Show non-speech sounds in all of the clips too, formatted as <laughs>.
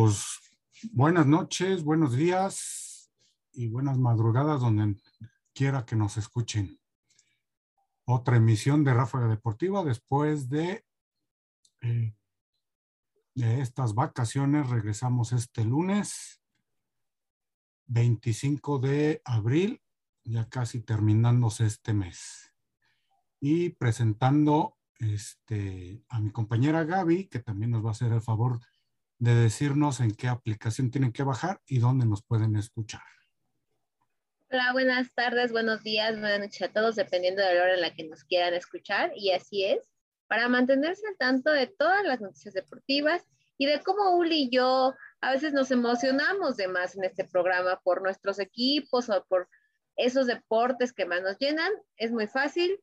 Pues buenas noches, buenos días y buenas madrugadas donde quiera que nos escuchen. Otra emisión de Ráfaga Deportiva después de, eh, de estas vacaciones. Regresamos este lunes 25 de abril, ya casi terminándose este mes. Y presentando este, a mi compañera Gaby, que también nos va a hacer el favor de decirnos en qué aplicación tienen que bajar y dónde nos pueden escuchar. Hola, buenas tardes, buenos días, buenas noches a todos, dependiendo de la hora en la que nos quieran escuchar. Y así es, para mantenerse al tanto de todas las noticias deportivas y de cómo Uli y yo a veces nos emocionamos de más en este programa por nuestros equipos o por esos deportes que más nos llenan. Es muy fácil.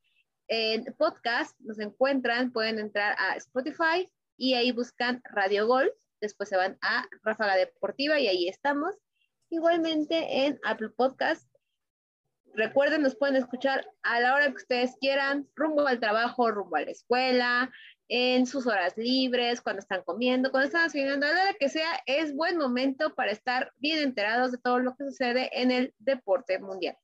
En podcast nos encuentran, pueden entrar a Spotify y ahí buscan Radio Golf después se van a Ráfaga Deportiva y ahí estamos. Igualmente en Apple Podcast. Recuerden, nos pueden escuchar a la hora que ustedes quieran, rumbo al trabajo, rumbo a la escuela, en sus horas libres, cuando están comiendo, cuando están haciendo, a la hora que sea, es buen momento para estar bien enterados de todo lo que sucede en el deporte mundial.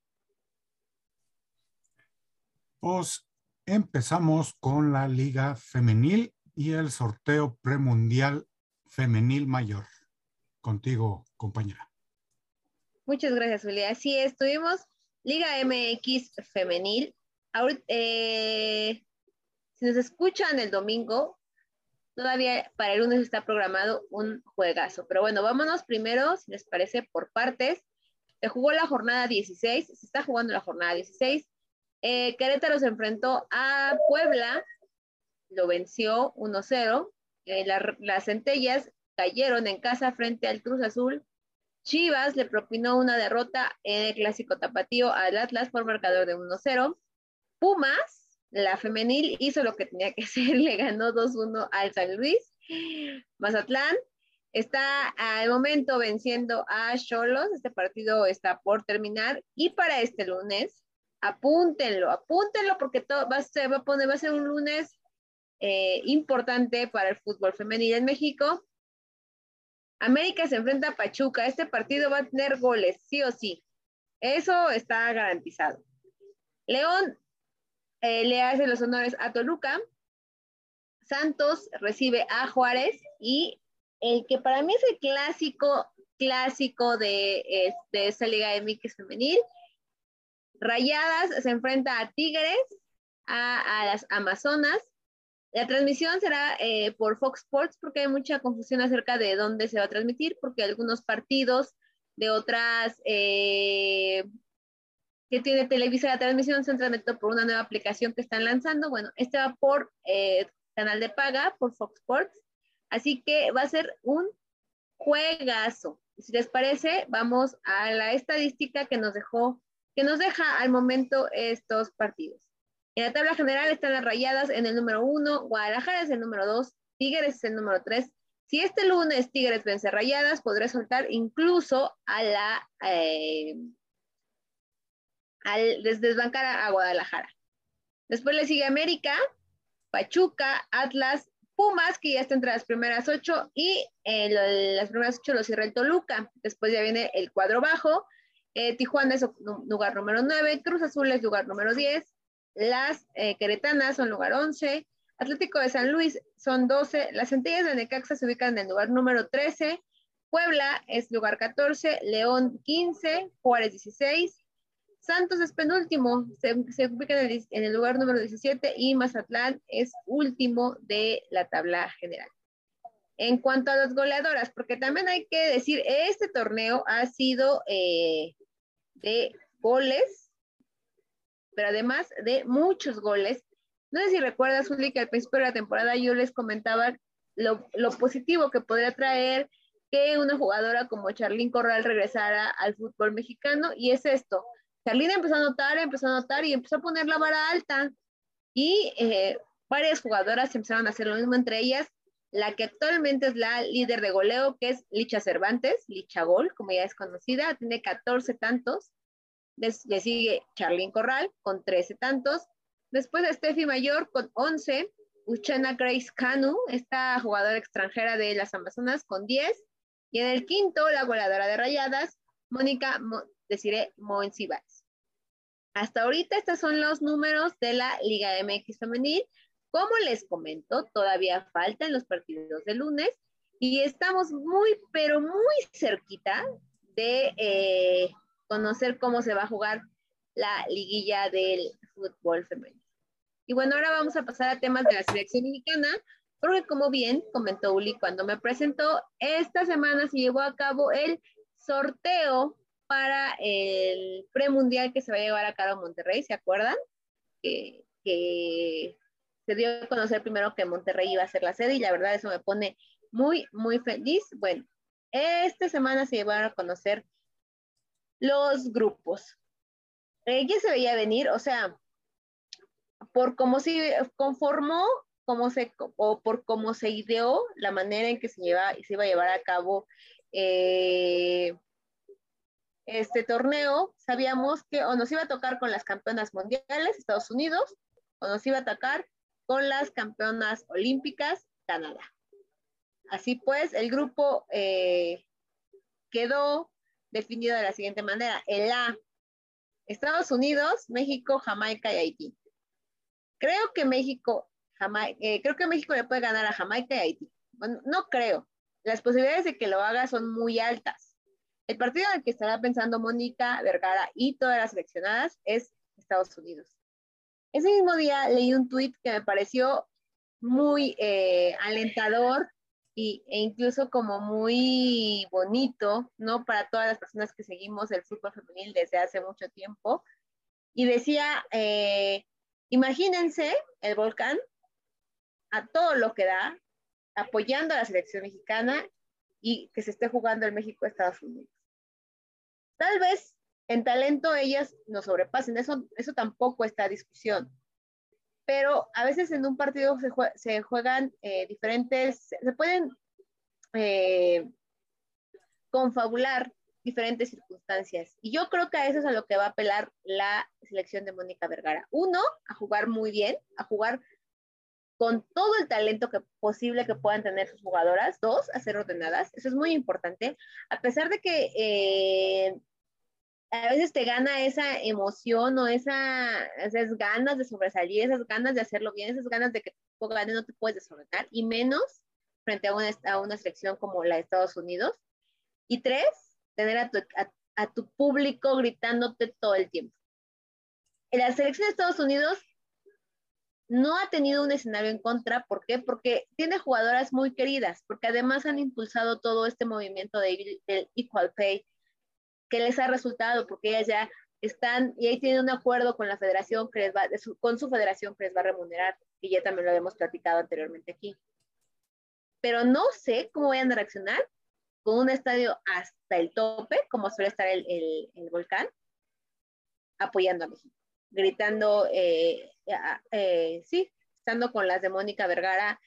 Pues empezamos con la Liga Femenil y el sorteo premundial femenil mayor. Contigo, compañera. Muchas gracias, Julia. Así es, tuvimos Liga MX femenil. Eh, si nos escuchan el domingo, todavía para el lunes está programado un juegazo. Pero bueno, vámonos primero, si les parece, por partes. Se jugó la jornada 16, se está jugando la jornada 16. Eh, Querétaro se enfrentó a Puebla, lo venció 1-0. Eh, las centellas cayeron en casa frente al Cruz Azul. Chivas le propinó una derrota en el clásico tapatío al Atlas por marcador de 1-0. Pumas, la femenil, hizo lo que tenía que <laughs> hacer, le ganó 2-1 al San Luis. Mazatlán está al momento venciendo a Cholos. Este partido está por terminar. Y para este lunes, apúntenlo, apúntenlo porque todo va, a va, a poner, va a ser un lunes eh, importante para el fútbol femenil en México. América se enfrenta a Pachuca. Este partido va a tener goles, sí o sí. Eso está garantizado. León eh, le hace los honores a Toluca. Santos recibe a Juárez y el que para mí es el clásico, clásico de, de esta Liga MX femenil. Rayadas se enfrenta a Tigres, a las Amazonas la transmisión será eh, por Fox Sports porque hay mucha confusión acerca de dónde se va a transmitir, porque algunos partidos de otras eh, que tiene Televisa la transmisión se han transmitido por una nueva aplicación que están lanzando. Bueno, este va por eh, canal de paga, por Fox Sports. Así que va a ser un juegazo. Si les parece, vamos a la estadística que nos dejó, que nos deja al momento estos partidos. En la tabla general están las rayadas en el número uno, Guadalajara es el número dos, Tigres es el número tres. Si este lunes Tigres vence rayadas, podré soltar incluso a la eh, al desbancar a Guadalajara. Después le sigue América, Pachuca, Atlas, Pumas, que ya está entre las primeras ocho, y las primeras ocho lo cierra el Toluca. Después ya viene el cuadro bajo. Eh, Tijuana es lugar número nueve, Cruz Azul es lugar número diez, las eh, Queretanas son lugar 11, Atlético de San Luis son 12, las Centellas de Necaxa se ubican en el lugar número 13, Puebla es lugar 14, León 15, Juárez 16, Santos es penúltimo, se, ubica en el, lugar número 17 y Mazatlán es último de la tabla general. En cuanto a las goleadoras, porque también hay que decir, este torneo ha sido eh, de goles pero además de muchos goles. No sé si recuerdas, Juli, que al principio de la temporada yo les comentaba lo, positivo que podría traer que una jugadora como Charlín Corral regresara al fútbol mexicano, y es esto. Charlín empezó a notar, empezó a notar y empezó a poner la vara alta, y eh, varias jugadoras empezaron a hacer lo mismo, entre ellas la que actualmente es la líder de goleo, que es Licha Cervantes, Licha Gol, como ya es conocida, tiene 14 tantos, le sigue Charlene Corral con 13 tantos. Después de Steffi Mayor con 11. Uchana Grace Canu, esta jugadora extranjera de las Amazonas, con 10. Y en el quinto, la goleadora de rayadas, Mónica Desiree Monsiváis. Hasta ahorita estos son los números de la Liga MX femenil. Como les comento, todavía faltan los partidos de lunes y estamos muy, pero muy cerquita de eh, conocer cómo se va a jugar la liguilla del fútbol femenino. Y bueno, ahora vamos a pasar a temas de la selección mexicana, porque como bien comentó Uli cuando me presentó, esta semana se llevó a cabo el sorteo para el premundial que se va a llevar a cabo en Monterrey, ¿se acuerdan? Que, que se dio a conocer primero que Monterrey iba a ser la sede y la verdad eso me pone muy, muy feliz. Bueno, esta semana se llevaron a conocer los grupos. ¿Quién se veía venir? O sea, por cómo se conformó, cómo se, o por cómo se ideó la manera en que se, lleva, se iba a llevar a cabo eh, este torneo, sabíamos que o nos iba a tocar con las campeonas mundiales, Estados Unidos, o nos iba a tocar con las campeonas olímpicas, Canadá. Así pues, el grupo eh, quedó definido de la siguiente manera. El A, Estados Unidos, México, Jamaica y Haití. Creo que México, eh, creo que México le puede ganar a Jamaica y Haití. No creo. Las posibilidades de que lo haga son muy altas. El partido en el que estará pensando Mónica Vergara y todas las seleccionadas es Estados Unidos. Ese mismo día leí un tuit que me pareció muy eh, alentador y, e incluso como muy bonito, ¿no? Para todas las personas que seguimos el fútbol femenil desde hace mucho tiempo. Y decía, eh, imagínense el volcán a todo lo que da, apoyando a la selección mexicana y que se esté jugando el México-Estados Unidos. Tal vez en talento ellas nos sobrepasen, eso, eso tampoco está discusión pero a veces en un partido se, juegan eh, diferentes, se pueden eh, confabular diferentes circunstancias. Y yo creo que a eso es a lo que va a apelar la selección de Mónica Vergara. Uno, a jugar muy bien, a jugar con todo el talento que, posible que puedan tener sus jugadoras. Dos, a ser ordenadas. Eso es muy importante. A pesar de que eh, a veces te gana esa emoción o esa, esas ganas de sobresalir, esas ganas de hacerlo bien, esas ganas de que tú ganes, no te puedes desordenar, y menos frente a una, a una selección como la de Estados Unidos. Y tres, tener a tu, a, tu público gritándote todo el tiempo. La selección de Estados Unidos no ha tenido un escenario en contra. ¿Por qué? Porque tiene jugadoras muy queridas, porque además han impulsado todo este movimiento de, del Equal Pay, que les ha resultado, porque ellas ya están y ahí tienen un acuerdo con la federación que les va, con su federación que les va a remunerar, y ya también lo habíamos platicado anteriormente aquí. Pero no sé cómo vayan a reaccionar con un estadio hasta el tope, como suele estar el, el, volcán, apoyando a México, gritando, eh, eh, sí, estando con las de Mónica Vergara,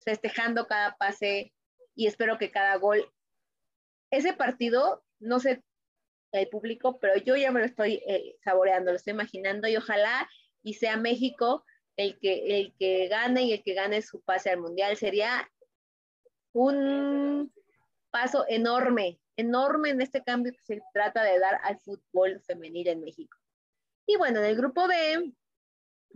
festejando cada pase y espero que cada gol. Ese partido, no sé el público, pero yo ya me lo estoy eh, saboreando, lo estoy imaginando y ojalá y sea México el que, el que gane y el que gane su pase al mundial. Sería un paso enorme, enorme en este cambio que se trata de dar al fútbol femenil en México. Y bueno, en el grupo B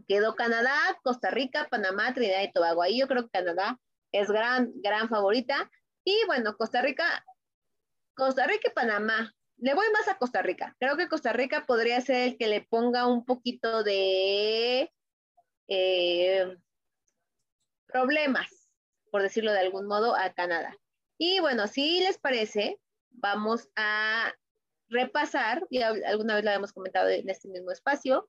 quedó Canadá, Costa Rica, Panamá, Trinidad y Tobago. Ahí yo creo que Canadá es gran, gran favorita. Y bueno, Costa Rica, Costa Rica y Panamá le voy más a Costa Rica. Creo que Costa Rica podría ser el que le ponga un poquito de eh, problemas, por decirlo de algún modo, a Canadá. Y bueno, si les parece, vamos a repasar, y alguna vez lo habíamos comentado en este mismo espacio,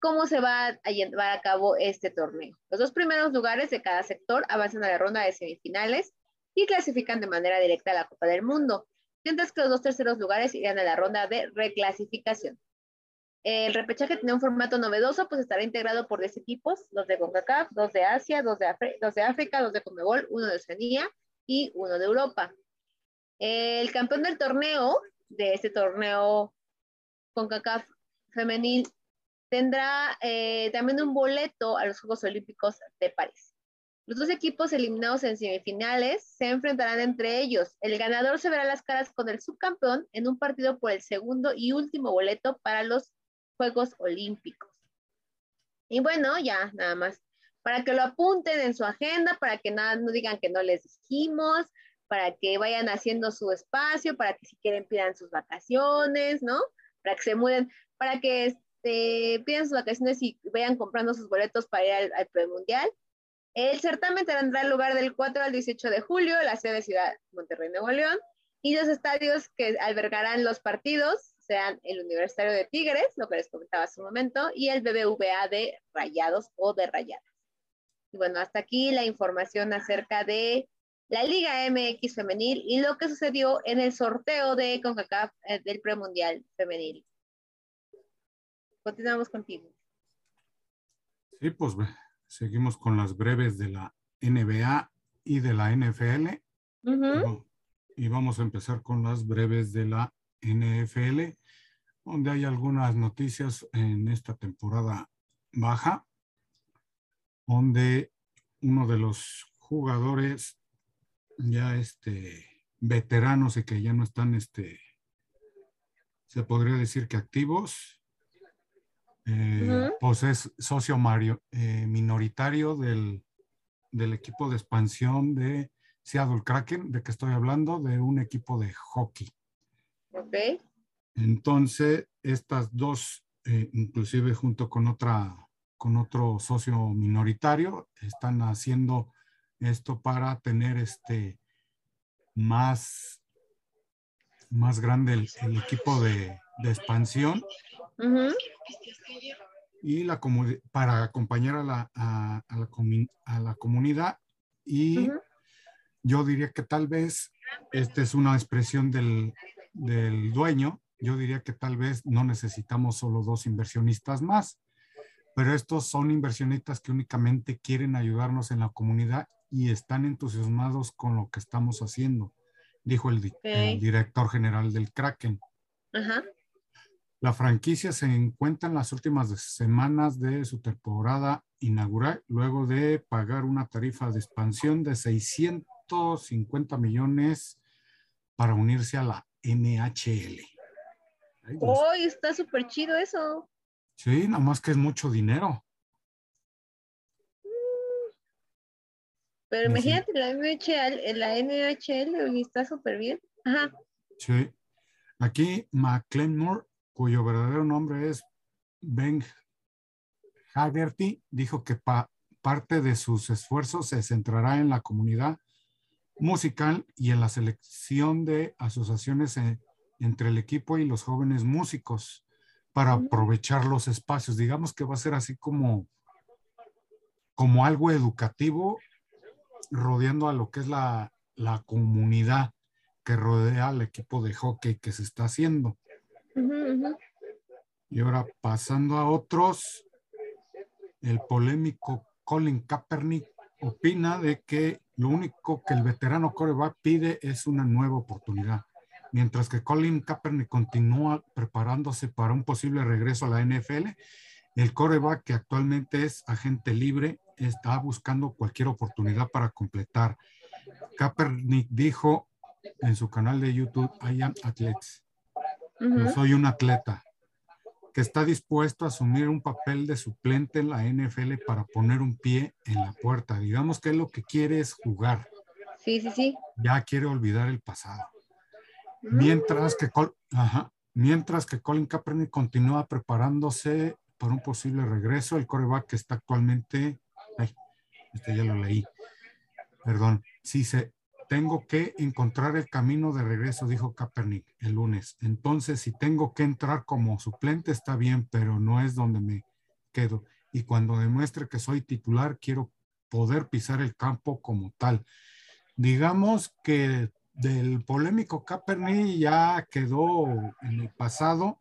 cómo se va a llevar a cabo este torneo. Los dos primeros lugares de cada sector avanzan a la ronda de semifinales y clasifican de manera directa a la Copa del Mundo mientras que los dos terceros lugares irían a la ronda de reclasificación. El repechaje tiene un formato novedoso, pues estará integrado por 10 equipos, dos de CONCACAF, dos de Asia, dos de, África, dos de Conmebol, uno de Oceanía y uno de Europa. El campeón del torneo, de este torneo CONCACAF femenil, tendrá eh, también un boleto a los Juegos Olímpicos de París. Los dos equipos eliminados en semifinales se enfrentarán entre ellos. El ganador se verá las caras con el subcampeón en un partido por el segundo y último boleto para los Juegos Olímpicos. Y bueno, ya nada más, para que lo apunten en su agenda, para que nada, no digan que no les dijimos, para que vayan haciendo su espacio, para que si quieren pidan sus vacaciones, ¿no? Para que se muden, para que este, pidan sus vacaciones y vayan comprando sus boletos para ir al, al premundial. El certamen tendrá lugar del 4 al 18 de julio en la sede de Ciudad Monterrey, Nuevo León, y los estadios que albergarán los partidos sean el Universitario de Tigres, lo que les comentaba hace un momento, y el BBVA de Rayados o de Rayadas. Y bueno, hasta aquí la información acerca de la Liga MX femenil y lo que sucedió en el sorteo de CONCACAF eh, del premundial femenil. Continuamos contigo. Sí, pues Seguimos con las breves de la NBA y de la NFL. Y vamos a empezar con las breves de la NFL, donde hay algunas noticias en esta temporada baja, donde uno de los jugadores ya este, veteranos y que ya no están, este, se podría decir que activos, eh, pues es socio Mario, eh, minoritario del, equipo de expansión de Seattle Kraken, de que estoy hablando, de un equipo de hockey. Ok. Entonces, estas dos, eh, inclusive junto con otra, con otro socio minoritario, están haciendo esto para tener este más, más grande el, equipo de, expansión y la para acompañar a la, a, la, a la, comunidad. Y yo diría que tal vez esta es una expresión del, del dueño, yo diría que tal vez no necesitamos solo dos inversionistas más, pero estos son inversionistas que únicamente quieren ayudarnos en la comunidad y están entusiasmados con lo que estamos haciendo, dijo el, el director general del Kraken. Ajá. La franquicia se encuentra en las últimas semanas de su temporada inaugural, luego de pagar una tarifa de expansión de 650 millones para unirse a la NHL. ¡Oh, está súper chido eso! Sí, nada más que es mucho dinero. Pero imagínate la NHL, la NHL está súper bien. Ajá. Sí. Aquí McLeanmore cuyo verdadero nombre es Ben Haggerty, dijo que parte de sus esfuerzos se centrará en la comunidad musical y en la selección de asociaciones entre el equipo y los jóvenes músicos para aprovechar los espacios. Digamos que va a ser así como, como algo educativo rodeando a lo que es la, la comunidad que rodea al equipo de hockey que se está haciendo. Y ahora pasando a otros, el polémico Colin Kaepernick opina de que lo único que el veterano coreback pide es una nueva oportunidad. Mientras que Colin Kaepernick continúa preparándose para un posible regreso a la NFL, el coreback que actualmente es agente libre está buscando cualquier oportunidad para completar. Kaepernick dijo en su canal de YouTube, I am athletes. Yo soy un atleta que está dispuesto a asumir un papel de suplente en la NFL para poner un pie en la puerta. Digamos que lo que quiere es jugar. Sí, sí, sí. Ya quiere olvidar el pasado. Mientras que, mientras que Colin Kaepernick continúa preparándose para un posible regreso, el coreback que está actualmente, ay, este ya lo leí, perdón, sí se, tengo que encontrar el camino de regreso, dijo Kaepernick el lunes. Entonces, si tengo que entrar como suplente, está bien, pero no es donde me quedo. Y cuando demuestre que soy titular, quiero poder pisar el campo como tal. Digamos que del polémico Kaepernick ya quedó en el pasado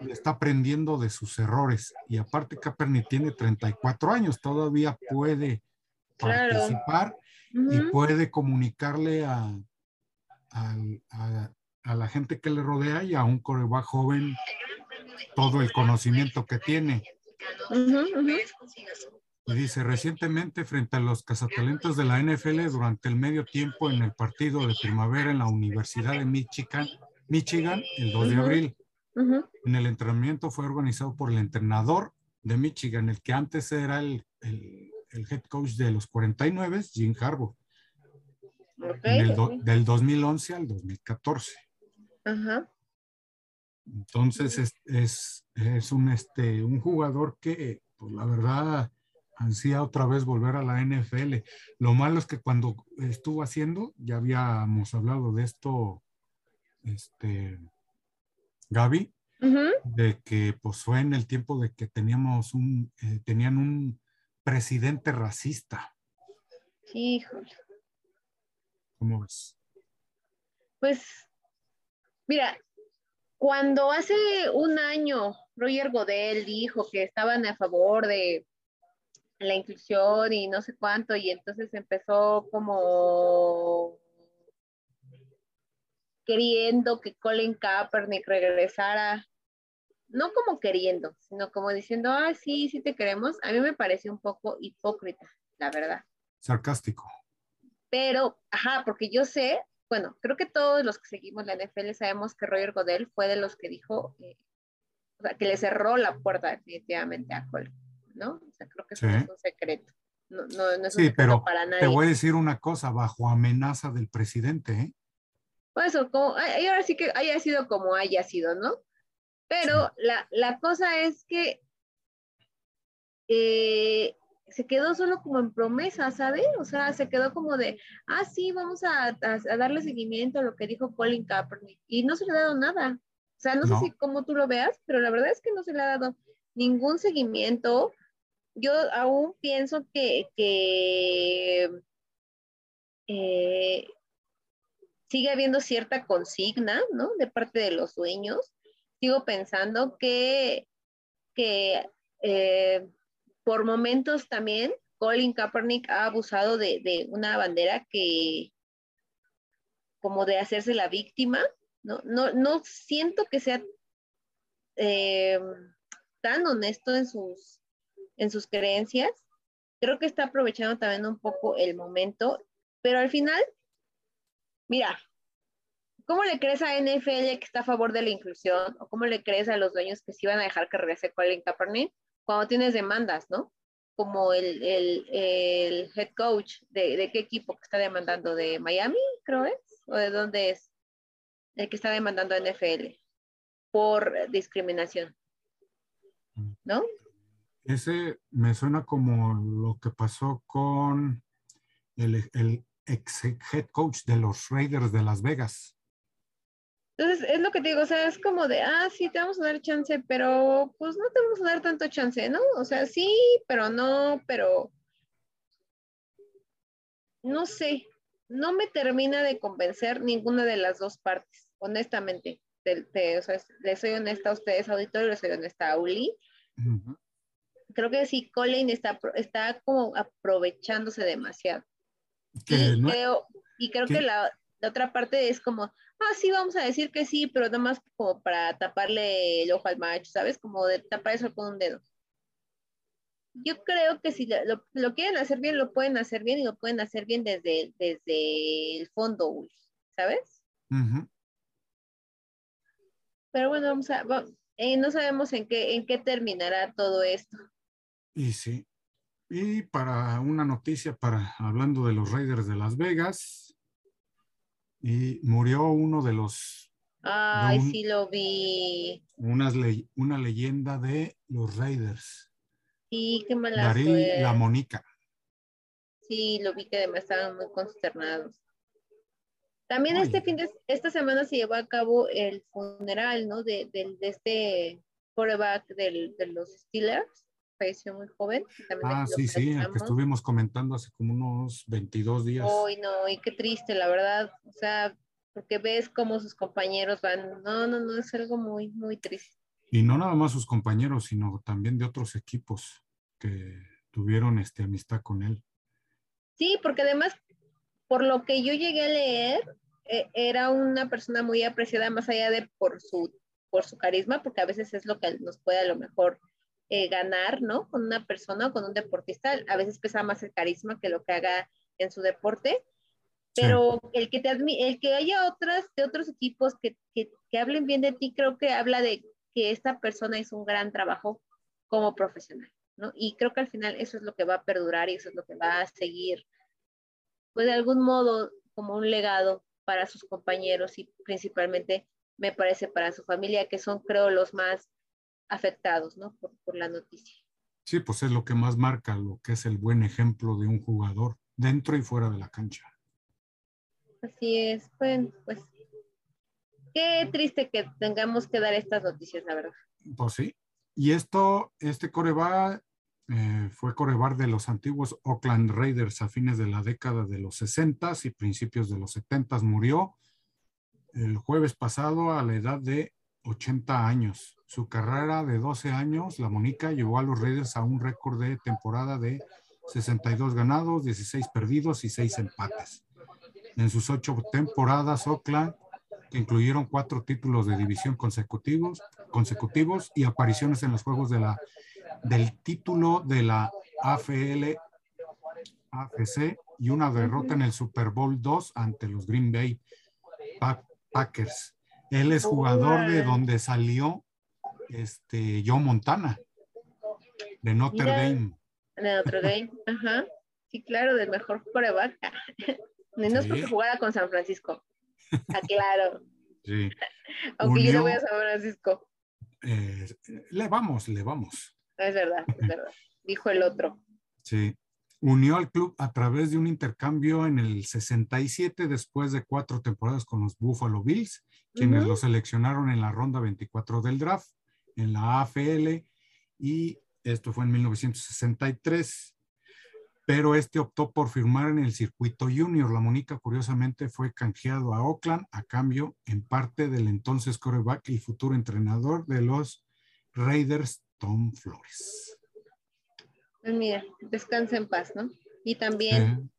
y está aprendiendo de sus errores. Y aparte, Kaepernick tiene 34 años, todavía puede participar y puede comunicarle a, a, la gente que le rodea y a un coreback joven todo el conocimiento que tiene. Y dice, recientemente frente a los cazatalentos de la NFL durante el medio tiempo en el partido de primavera en la Universidad de Michigan, Michigan el 2 de abril. En el entrenamiento fue organizado por el entrenador de Michigan, el que antes era el, el, head coach de los 49, Jim Harbaugh. Del 2011 al 2014. Entonces es, es, es, un, este, un jugador que, pues la verdad, ansía otra vez volver a la NFL. Lo malo es que cuando estuvo haciendo, ya habíamos hablado de esto, este, Gaby, de que pues fue en el tiempo de que teníamos un, eh, tenían un presidente racista. Híjole. ¿Cómo ves? Pues, mira, cuando hace un año Roger Godel dijo que estaban a favor de la inclusión y no sé cuánto, y entonces empezó como queriendo que Colin Kaepernick regresara, no como queriendo, sino como diciendo, ah, sí, sí te queremos, a mí me pareció un poco hipócrita, la verdad. Sarcástico. Pero, ajá, porque yo sé, bueno, creo que todos los que seguimos la NFL sabemos que Roger Godel fue de los que dijo, eh, o sea, que le cerró la puerta definitivamente a Colin. ¿no? O sea, creo que eso es un secreto. No, no, no es sí, pero te voy a decir una cosa, bajo amenaza del presidente, ¿eh? Pues eso, como, ahora sí que haya sido como haya sido, ¿no? Pero la, la, cosa es que eh, se quedó solo como en promesa, ¿sabes? O sea, se quedó como de, ah, sí, vamos a, a, darle seguimiento a lo que dijo Colin Kaepernick. Y no se le ha dado nada. O sea, no, no, sé si como tú lo veas, pero la verdad es que no se le ha dado ningún seguimiento yo aún pienso que, eh, sigue habiendo cierta consigna, ¿no? De parte de los dueños. Sigo pensando que, eh, por momentos también Colin Kaepernick ha abusado de, una bandera que, como de hacerse la víctima, ¿no? No, siento que sea eh, tan honesto en sus en sus creencias. Creo que está aprovechando también un poco el momento, pero al final, mira, ¿cómo le crees a NFL que está a favor de la inclusión? ¿O cómo le crees a los dueños que sí van a dejar que regrese Colin Kaepernick cuando tienes demandas, ¿no? Como el, head coach de, de, qué equipo que está demandando, de Miami, creo es, o de dónde es, el que está demandando a NFL por discriminación, ¿no? Ese me suena como lo que pasó con el, ex head coach de los Raiders de Las Vegas. Entonces, es lo que te digo, o sea, es como de, ah, sí, te vamos a dar chance, pero pues no te vamos a dar tanto chance, ¿no? O sea, sí, pero no, pero no sé, no me termina de convencer ninguna de las dos partes, honestamente. o sea, les soy honesta a ustedes, auditorio, les soy honesta a Uli creo que sí, Colin está, está como aprovechándose demasiado. Y, creo, y creo que la, otra parte es como, ah, sí, vamos a decir que sí, pero nada más como para taparle el ojo al macho, ¿sabes? Como de tapar eso con un dedo. Yo creo que si lo, quieren hacer bien, lo pueden hacer bien y lo pueden hacer bien desde, desde el fondo, ¿sabes? Pero bueno, vamos a, eh, no sabemos en qué, en qué terminará todo esto. Y sí. Y para una noticia, para hablando de los Raiders de Las Vegas, y murió uno de los. Ay, sí lo vi. Una, una leyenda de los Raiders. Sí, qué mala La Mónica. Sí, lo vi que además estaban muy consternados. También este fin de esta semana se llevó a cabo el funeral, ¿no? De, de, de este quarterback de los Steelers falleció muy joven. ah, sí, sí, que estuvimos comentando hace como unos 22 días. Uy, no, y qué triste, la verdad. O sea, porque ves cómo sus compañeros van. No, no, no, es algo muy, muy triste. Y no nada más sus compañeros, sino también de otros equipos que tuvieron este, amistad con él. Sí, porque además, por lo que yo llegué a leer, e, era una persona muy apreciada más allá de por su, por su carisma, porque a veces es lo que nos puede a lo mejor eh, ganar, ¿no? Con una persona o con un deportista. A veces pesa más el carisma que lo que haga en su deporte. Pero el que te el que haya otras de otros equipos que, que, que hablen bien de ti, creo que habla de que esta persona hizo un gran trabajo como profesional, ¿no? Y creo que al final eso es lo que va a perdurar y eso es lo que va a seguir, pues de algún modo, como un legado para sus compañeros y principalmente, me parece, para su familia, que son, creo, los más afectados, ¿no? Por, por la noticia. Sí, pues es lo que más marca lo que es el buen ejemplo de un jugador dentro y fuera de la cancha. Así es, bueno, pues qué triste que tengamos que dar estas noticias, la verdad. Pues sí, y esto, este coreback eh, fue coreback de los antiguos Oakland Raiders a fines de la década de los 60 y principios de los 70 murió el jueves pasado a la edad de 80 años. Su carrera de 12 años, la Mónica, llevó a los Raiders a un récord de temporada de 62 ganados, 16 perdidos y 6 empates. En sus ocho temporadas, Oakland que incluyeron cuatro títulos de división consecutivos, consecutivos y apariciones en los juegos de la, del título de la AFL, AFC y una derrota en el Super Bowl 2 ante los Green Bay Packers. Él es jugador de donde salió este Joe Montana, de Notre Dame. De Notre Dame, ajá. Sí, claro, del mejor coreback. <laughs> No es porque jugara con San Francisco. Claro. Sí. <laughs> Aunque yo no voy a San Francisco. Eh, le vamos, le vamos. Es verdad, es verdad. Dijo el otro. Sí. Unió al club a través de un intercambio en el 67 después de cuatro temporadas con los Buffalo Bills, quienes lo seleccionaron en la ronda 24 del draft en la AFL y esto fue en 1963 pero este optó por firmar en el circuito junior. La Mónica, curiosamente, fue canjeado a Oakland a cambio, en parte, del entonces coreback y futuro entrenador de los Raiders, Tom Flores. Pues mira, descansa en paz, ¿no? Y también,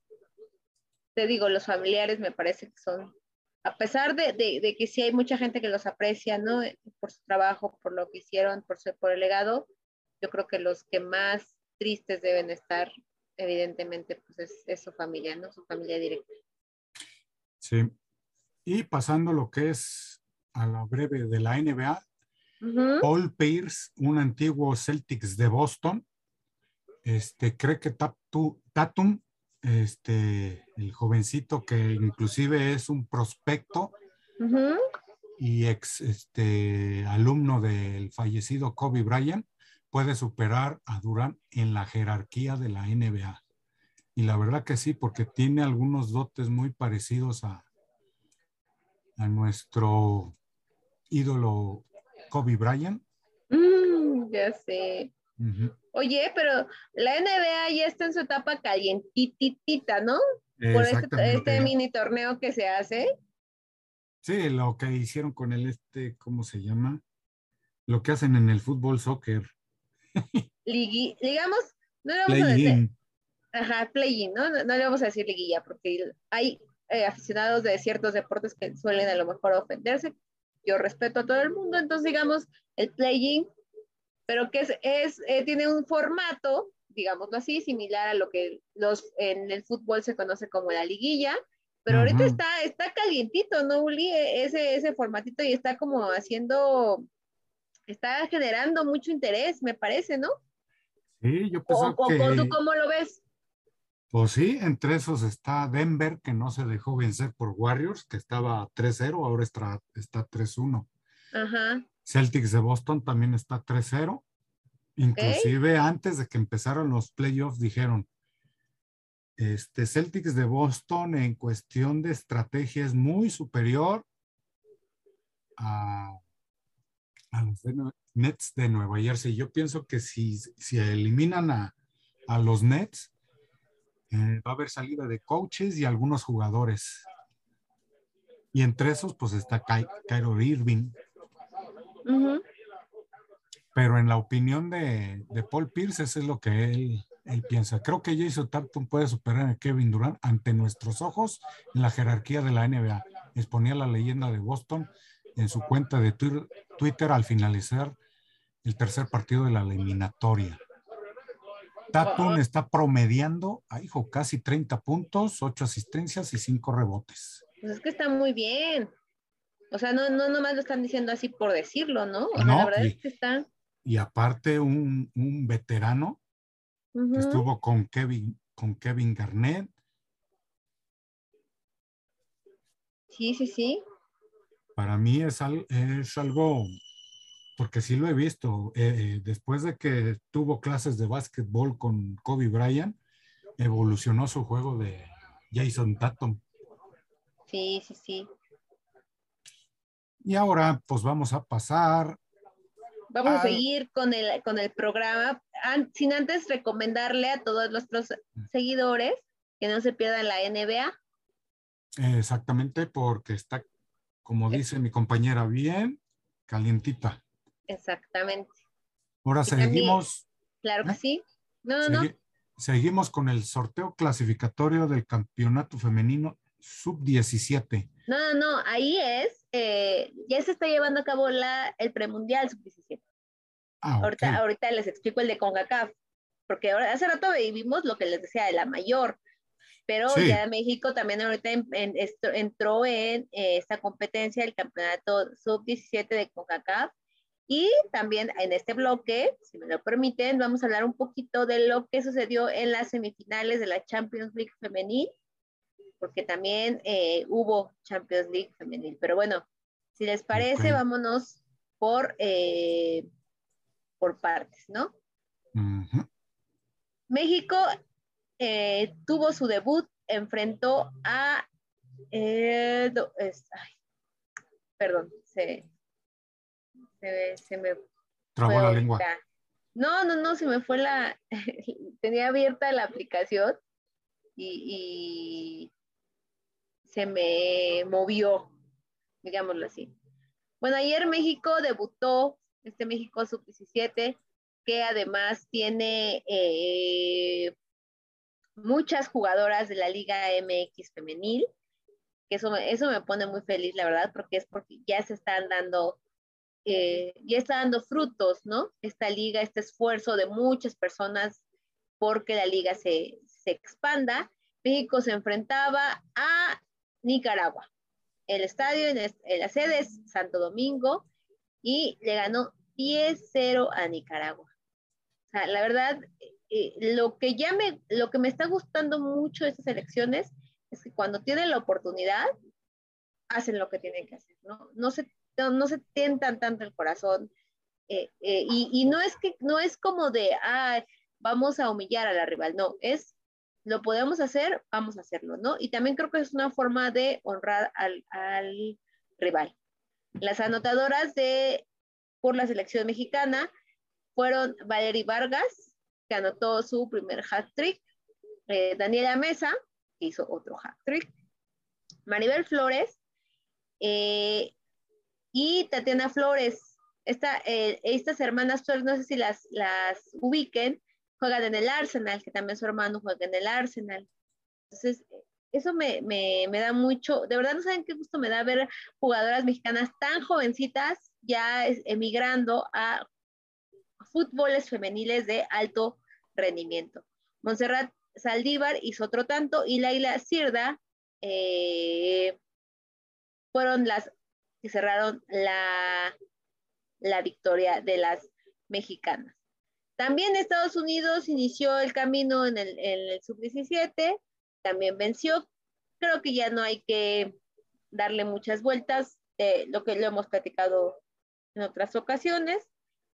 te digo, los familiares me parece que son, a pesar de, de, que sí hay mucha gente que los aprecia, ¿no? Por su trabajo, por lo que hicieron, por, su, por el legado, yo creo que los que más tristes deben estar evidentemente, pues es, su familia, ¿no? Su familia directa. Sí. Y pasando lo que es a la breve de la NBA, Paul Pierce, un antiguo Celtics de Boston, este, cree que Tatum, este, el jovencito que inclusive es un prospecto y ex este, alumno del fallecido Kobe Bryant, puede superar a Durant en la jerarquía de la NBA. Y la verdad que sí, porque tiene algunos dotes muy parecidos a, a nuestro ídolo Kobe Bryant. Mm, ya sé. Oye, pero la NBA ya está en su etapa calientitita, ¿no? Por este, este, mini torneo que se hace. Sí, lo que hicieron con el este, ¿cómo se llama? Lo que hacen en el fútbol soccer <laughs> digamos, no le vamos a decir. Ajá, ¿no? ¿no? le vamos a decir liguilla, porque hay eh, aficionados de ciertos deportes que suelen a lo mejor ofenderse. Yo respeto a todo el mundo, entonces digamos el play pero que es, es eh, tiene un formato, digámoslo así, similar a lo que los, en el fútbol se conoce como la liguilla, pero ahorita está, está calientito, ¿no, Uli? E, ese, ese formatito y está como haciendo está generando mucho interés, me parece, ¿no? Sí, yo pienso que... ¿Tú cómo lo ves? Pues sí, entre esos está Denver, que no se dejó vencer por Warriors, que estaba 3-0, ahora está, está 3-1. Ajá. Celtics de Boston también está 3-0. Inclusive antes de que empezaron los playoffs dijeron, este Celtics de Boston en cuestión de estrategia es muy superior a a los Nets de Nueva Jersey. Yo pienso que si, si eliminan a, los Nets, eh, va a haber salida de coaches y algunos jugadores. Y entre esos, pues está Cairo Irving. Pero en la opinión de, Paul Pierce, eso es lo que él, él piensa. Creo que Jason Tatum puede superar a Kevin Durant ante nuestros ojos en la jerarquía de la NBA. Exponía la leyenda de Boston en su cuenta de Twitter al finalizar el tercer partido de la eliminatoria. Tatum está promediando, ah, hijo, casi 30 puntos, 8 asistencias y 5 rebotes. Pues es que está muy bien. O sea, no, no nomás lo están diciendo así por decirlo, ¿no? O sea, la verdad y, es que está. Y aparte, un, un veterano que estuvo con Kevin, con Kevin Garnett, Sí, sí, sí. para mí es, al- es algo, porque sí lo he visto, eh, eh, después de que tuvo clases de básquetbol con Kobe Bryant, evolucionó su juego de Jason Tatum. Sí, sí, sí. Y ahora pues vamos a pasar, Vamos a seguir con el, con el programa, an- sin antes recomendarle a todos nuestros seguidores que no se pierdan la NBA. exactamente porque está, como dice mi compañera, bien calientita. Exactamente. Ahora Y también- seguimos, Claro que ¿Eh? sí. No, no, no. segui- seguimos con el sorteo clasificatorio del campeonato femenino sub-17. No, no, no. Ahí es, eh, ya se está llevando a cabo la, el premundial sub-17. Ah. Ahorita, ahorita les explico el de CONCACAF, porque ahora, hace rato vimos lo que les decía de la mayor, pero Sí. ya México también ahorita en- en- esto- entró en eh, esta competencia, el campeonato sub-17 de CONCACAF, y también en este bloque, si me lo permiten, vamos a hablar un poquito de lo que sucedió en las semifinales de la Champions League femenil, porque también eh, hubo Champions League femenil, pero bueno, si les parece, vámonos por... eh, por partes, ¿no? México eh, tuvo su debut, enfrentó a... do- es- ay, perdón, se, se, se me Trabó la lengua. No, no, no, se me fue la... <laughs> tenía abierta la aplicación y, y se me movió, digámoslo así. Bueno, ayer México debutó, este México sub-17, que además tiene eh, muchas jugadoras de la Liga MX femenil, que eso, eso me pone muy feliz, la verdad, porque es porque ya se están dando, eh, ya está dando frutos, ¿no? Esta liga, este esfuerzo de muchas personas porque la liga se, se expanda. México se enfrentaba a Nicaragua. El estadio en, es- en la sede es Santo Domingo y le ganó 10-0 a Nicaragua. O sea, la verdad, eh, lo que ya me, lo que me está gustando mucho de estas elecciones es que cuando tienen la oportunidad, hacen lo que tienen que hacer, ¿no? No se, no, no se tientan tanto el corazón. eh, eh, y, y no es que, no es como de, ah, vamos a humillar a la rival, no, es, lo podemos hacer, vamos a hacerlo, ¿no? Y también creo que es una forma de honrar al, al rival. Las anotadoras de, por la selección mexicana fueron Valery Vargas, que anotó su primer hat-trick, eh, Daniela Mesa, que hizo otro hat-trick, Maribel Flores eh, y Tatiana Flores. Esta, eh, estas hermanas Flores, no sé si las, las ubiquen, juegan en el Arsenal, que también su hermano juega en el Arsenal. Entonces, eso me, me, me da mucho, de verdad no saben qué gusto me da ver jugadoras mexicanas tan jovencitas ya emigrando a fútboles femeniles de alto rendimiento. Montserrat Saldívar hizo otro tanto y Laila Cirda eh, fueron las que cerraron la, la victoria de las mexicanas. También Estados Unidos inició el camino en el, en el sub-17, también venció. Creo que ya no hay que darle muchas vueltas, eh, lo que lo hemos platicado en otras ocasiones.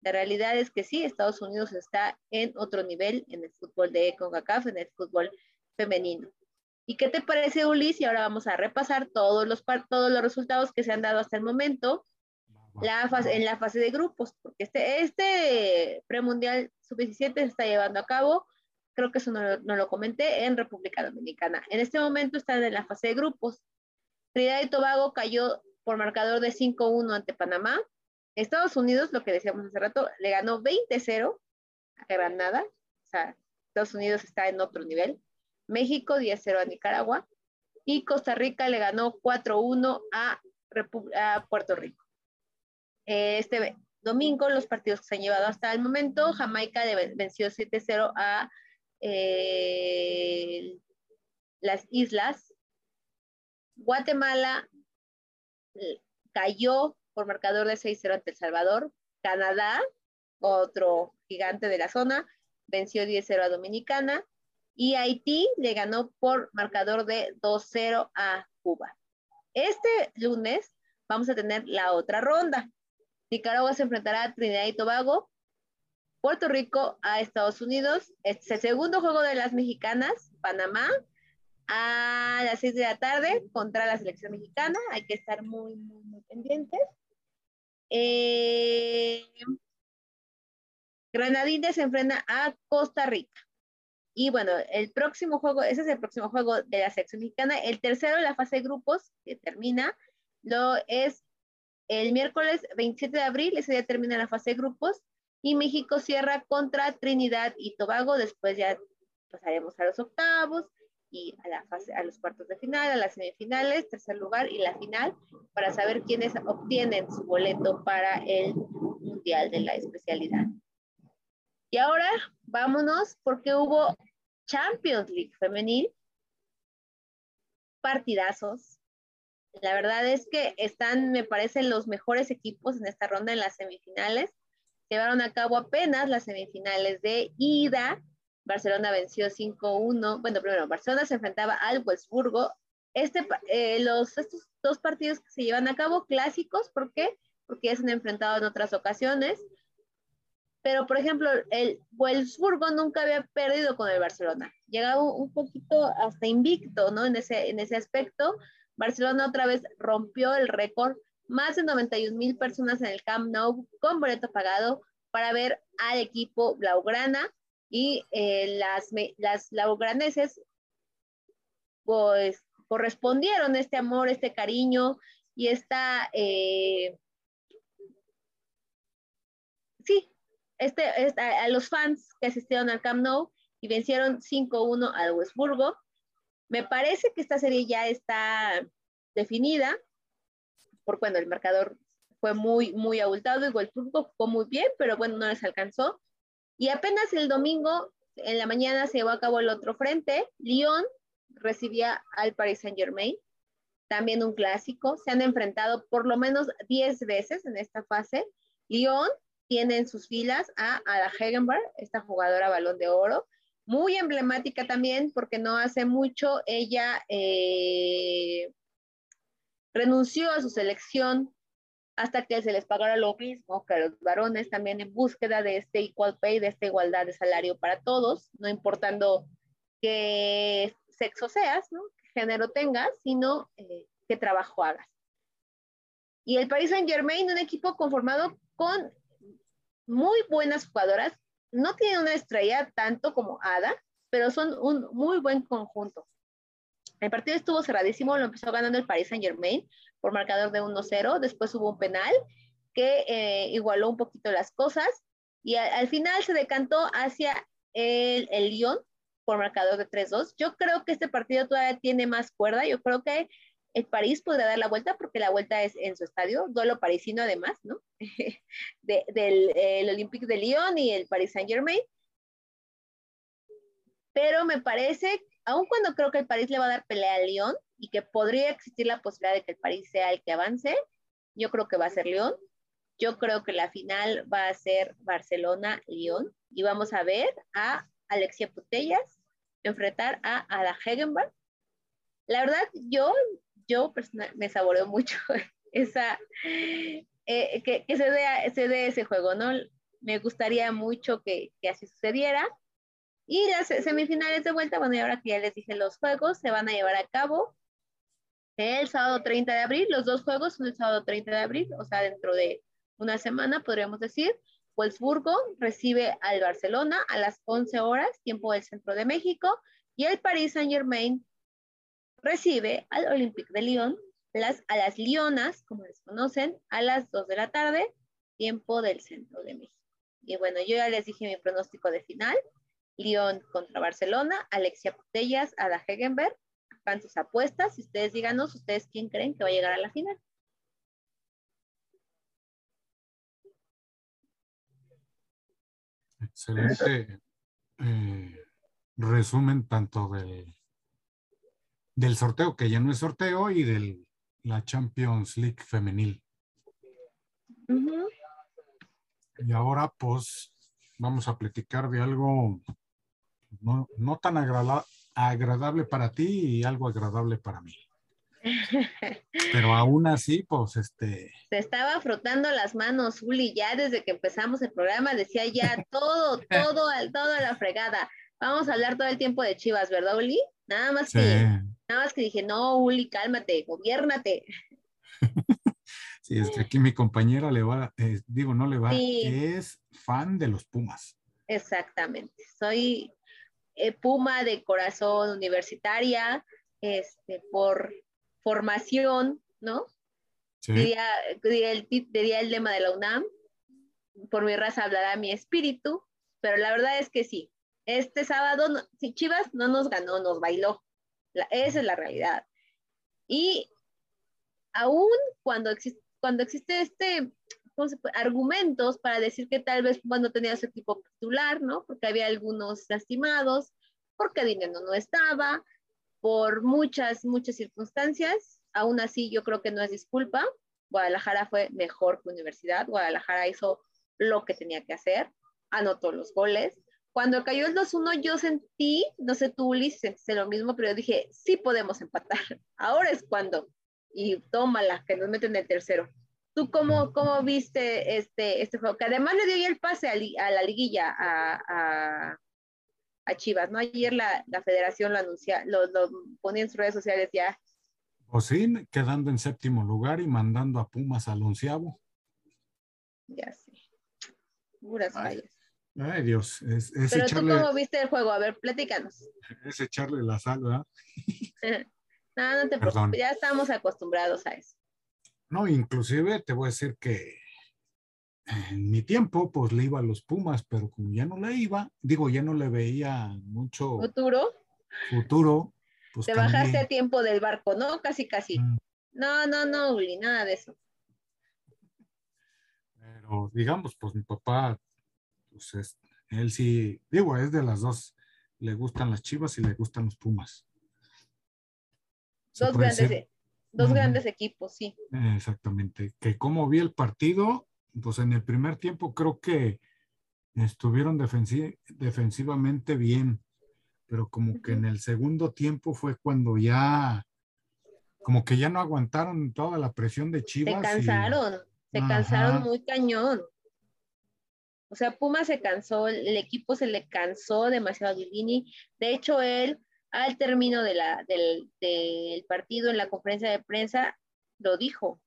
La realidad es que sí, Estados Unidos está en otro nivel en el fútbol de CONCACAF, en el fútbol femenino. ¿Y qué te parece, Ulis? Y ahora vamos a repasar todos los, todos los resultados que se han dado hasta el momento la fase, en la fase de grupos, porque este, este premundial sub-17 se está llevando a cabo, creo que eso no, lo- comenté, en República Dominicana. En este momento están en la fase de grupos. Trinidad y Tobago cayó por marcador de 5-1 ante Panamá. Estados Unidos, lo que decíamos hace rato, le ganó 20-0 a Granada. O sea, Estados Unidos está en otro nivel. México 10-0 a Nicaragua. Y Costa Rica le ganó 4-1 a, a Puerto Rico. Eh, Este, domingo, los partidos que se han llevado hasta el momento, Jamaica venció 7-0 a eh, las islas. Guatemala eh, cayó por marcador de 6-0 ante El Salvador. Canadá, otro gigante de la zona, venció 10-0 a Dominicana. Y Haití le ganó por marcador de 2-0 a Cuba. Este lunes vamos a tener la otra ronda. Nicaragua se enfrentará a Trinidad y Tobago, Puerto Rico a Estados Unidos. Este es el segundo juego de las mexicanas, Panamá, a las 6 de la tarde contra la selección mexicana. Hay que estar muy, muy, muy pendientes. Eh, Granadines se enfrenta a Costa Rica. Y bueno, el próximo juego, ese es el próximo juego de la selección mexicana. El tercero de la fase de grupos, que termina, lo es el miércoles 27 de abril, ese día termina la fase de grupos. Y México cierra contra Trinidad y Tobago. Después ya pasaremos a los octavos y a, la fase, a los cuartos de final, a las semifinales, tercer lugar y la final, para saber quiénes obtienen su boleto para el Mundial de la especialidad. Y ahora vámonos porque hubo Champions League femenil, partidazos. La verdad es que están, me parecen, los mejores equipos en esta ronda en las semifinales. Llevaron a cabo apenas las semifinales de ida. Barcelona venció 5-1. Bueno, primero, Barcelona se enfrentaba al Wolfsburgo. Este, eh, los, estos dos partidos que se llevan a cabo, clásicos, ¿por qué? Porque ya se han enfrentado en otras ocasiones pero por ejemplo, el Wolfsburgo nunca había perdido con el Barcelona. Llegaba un poquito hasta invicto, ¿no? En ese, en ese aspecto. Barcelona otra vez rompió el récord. Más de 91 mil personas en el Camp Nou con boleto pagado para ver al equipo Blaugrana y eh, las, las blaugraneses pues correspondieron este amor, este cariño y esta, eh, sí, este, a, los fans que asistieron al Camp Nou y vencieron 5-1 al Westburgo. Me parece que esta serie ya está definida, porque bueno, el marcador fue muy, muy abultado y Westburgo jugó muy bien, pero bueno, no les alcanzó. Y apenas el domingo en la mañana se llevó a cabo el otro frente. Lyon recibía al Paris Saint Germain, también un clásico. Se han enfrentado por lo menos 10 veces en esta fase. Lyon tiene en sus filas a Ada Hegenberg, esta jugadora balón de oro, muy emblemática también porque no hace mucho ella eh, renunció a su selección hasta que se les pagara lo mismo que a los varones también en búsqueda de este equal pay, de esta igualdad de salario para todos, no importando qué sexo seas, ¿no? qué género tengas, sino eh, qué trabajo hagas. Y el Paris Saint Germain, un equipo conformado con muy buenas jugadoras. No tienen una estrella tanto como Ada, pero son un muy buen conjunto. El partido estuvo cerradísimo, lo empezó ganando el Paris Saint Germain por marcador de 1-0, después hubo un penal que eh, igualó un poquito las cosas y al, final se decantó hacia el, el Lyon por marcador de 3-2. Yo creo que este partido todavía tiene más cuerda, yo creo que el París podría dar la vuelta porque la vuelta es en su estadio, duelo parisino además, ¿no? <laughs> del el Olympique de Lyon y el Paris Saint Germain. Pero me parece, aun cuando creo que el París le va a dar pelea a Lyon y que podría existir la posibilidad de que el París sea el que avance, yo creo que va a ser Lyon. Yo creo que la final va a ser Barcelona-Lyon y vamos a ver a Alexia Putellas enfrentar a Ada Hegenberg. La verdad, yo yo me saboreo mucho <laughs> esa, eh, que, se, dé, se ese juego, ¿no? Me gustaría mucho que, que así sucediera. Y las semifinales de vuelta, bueno, y ahora que ya les dije los juegos, se van a llevar a cabo el sábado 30 de abril. Los dos juegos son el sábado 30 de abril, o sea, dentro de una semana, podríamos decir. Wolfsburgo recibe al Barcelona a las 11 horas, tiempo del centro de México, y el Paris Saint Germain recibe al Olympique de Lyon, las, a las Lionas, como les conocen, a las 2 de la tarde, tiempo del centro de México. Y bueno, yo ya les dije mi pronóstico de final. Lyon contra Barcelona, Alexia Putellas, Ada Hegenberg. Hagan sus apuestas y ustedes díganos, ustedes quién creen que va a llegar a la final. excelente eh, resumen tanto del, del sorteo, que ya no es sorteo, y de la Champions League femenil. Y ahora pues vamos a platicar de algo no, no tan agradable para ti y algo agradable para mí. <laughs> Pero aún así, pues este. Se estaba frotando las manos, Uli, ya desde que empezamos el programa decía ya todo, <laughs> todo, todo a la fregada. Vamos a hablar todo el tiempo de Chivas, ¿verdad, Uli? Nada más que, nada más que dije, no, Uli, cálmate, gobiernate. <laughs> sí, es que aquí mi compañera le va, eh, digo, no le va, es fan de los Pumas. Exactamente. Soy eh, Puma de corazón universitaria, este, por formación, ¿no? Diría, el, diría el lema de la UNAM, por mi raza hablará mi espíritu, pero la verdad es que sí, este sábado, si Chivas no nos ganó, nos bailó. Esa es la realidad. Y aún cuando existe, cuando existe este argumentos para decir que tal vez no tenía su equipo titular, ¿no? Porque había algunos lastimados, porque dinero no estaba, por muchas, muchas circunstancias. Aún así, yo creo que no es disculpa. Guadalajara fue mejor que Universidad. Guadalajara hizo lo que tenía que hacer, anotó los goles. Cuando cayó el 2-1, yo sentí, no sé tú, Ulises, sentiste lo mismo, pero yo dije, sí podemos empatar. <laughs> Ahora es cuando. Y tómala, que nos meten el tercero. ¿Tú cómo, cómo viste este, este juego? Que además le dio el pase a, la liguilla a, a Chivas, ¿no? Ayer la, federación lo anuncia, lo, ponía en sus redes sociales ya. O sí, quedando en séptimo lugar y mandando a Pumas al onceavo. Ya sé. Puras fallas. Ay, Dios. Es, Pero tú cómo viste el juego, a ver, platícanos. <laughs> Es echarle la sal, ¿verdad? <laughs> no, no te preocupes, ya estamos acostumbrados a eso. No, inclusive te voy a decir que en mi tiempo, pues le iba a los Pumas, pero como ya no le iba, digo, ya no le veía mucho futuro. Futuro. Pues Te bajaste a tiempo del barco, ¿no? Casi, casi. Mm. No, no, no, Uli, nada de eso. Pero digamos, pues mi papá, pues él sí, digo, es de las dos. Le gustan las chivas y le gustan los Pumas. Dos grandes, dos grandes equipos, sí. Exactamente. Que como vi el partido, pues en el primer tiempo creo que estuvieron defensivamente bien, pero como que en el segundo tiempo fue cuando ya, como que ya no aguantaron toda la presión de Chivas. Se cansaron, se cansaron muy cañón. O sea, Puma se cansó, el equipo se le cansó demasiado a Guilini. De hecho, él, al término de la, del, del partido en la conferencia de prensa, lo dijo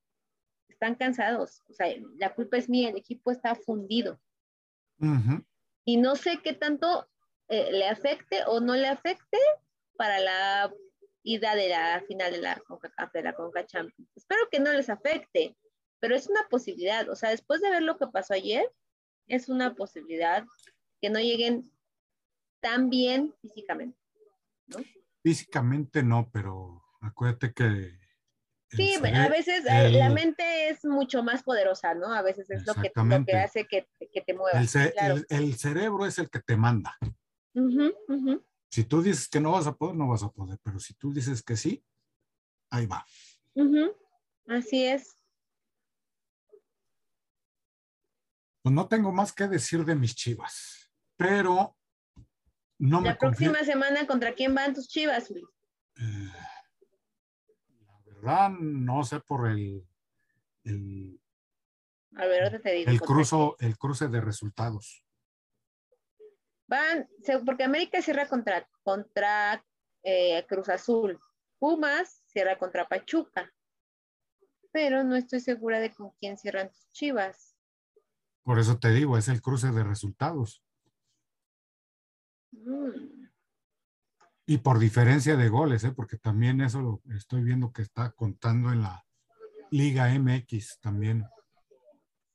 están cansados. O sea, la culpa es mía, el equipo está fundido. Y no sé qué tanto eh, le afecte o no le afecte para la ida de la final de la CONCACAF, de la CONCA Champions. Espero que no les afecte, pero es una posibilidad. O sea, después de ver lo que pasó ayer, es una posibilidad que no lleguen tan bien físicamente. Físicamente no, pero acuérdate que Sí, a veces eh, la mente es mucho más poderosa, ¿no? A veces es lo que, que hace que, te muevas. El, cerebro es el que te manda. Si tú dices que no vas a poder, no vas a poder, pero si tú dices que sí, ahí va. Así es. Pues no tengo más que decir de mis chivas, pero no La próxima semana, ¿contra quién van tus chivas, Luis? Eh, no sé por el, el, a ver, te digo, el, cruzo, el cruce de resultados. Van, porque América cierra contra, contra eh, Cruz Azul. Pumas cierra contra Pachuca. Pero no estoy segura de con quién cierran tus chivas. Por eso te digo, es el cruce de resultados. Mm. Y por diferencia de goles, ¿eh? porque también eso lo estoy viendo que está contando en la Liga MX también.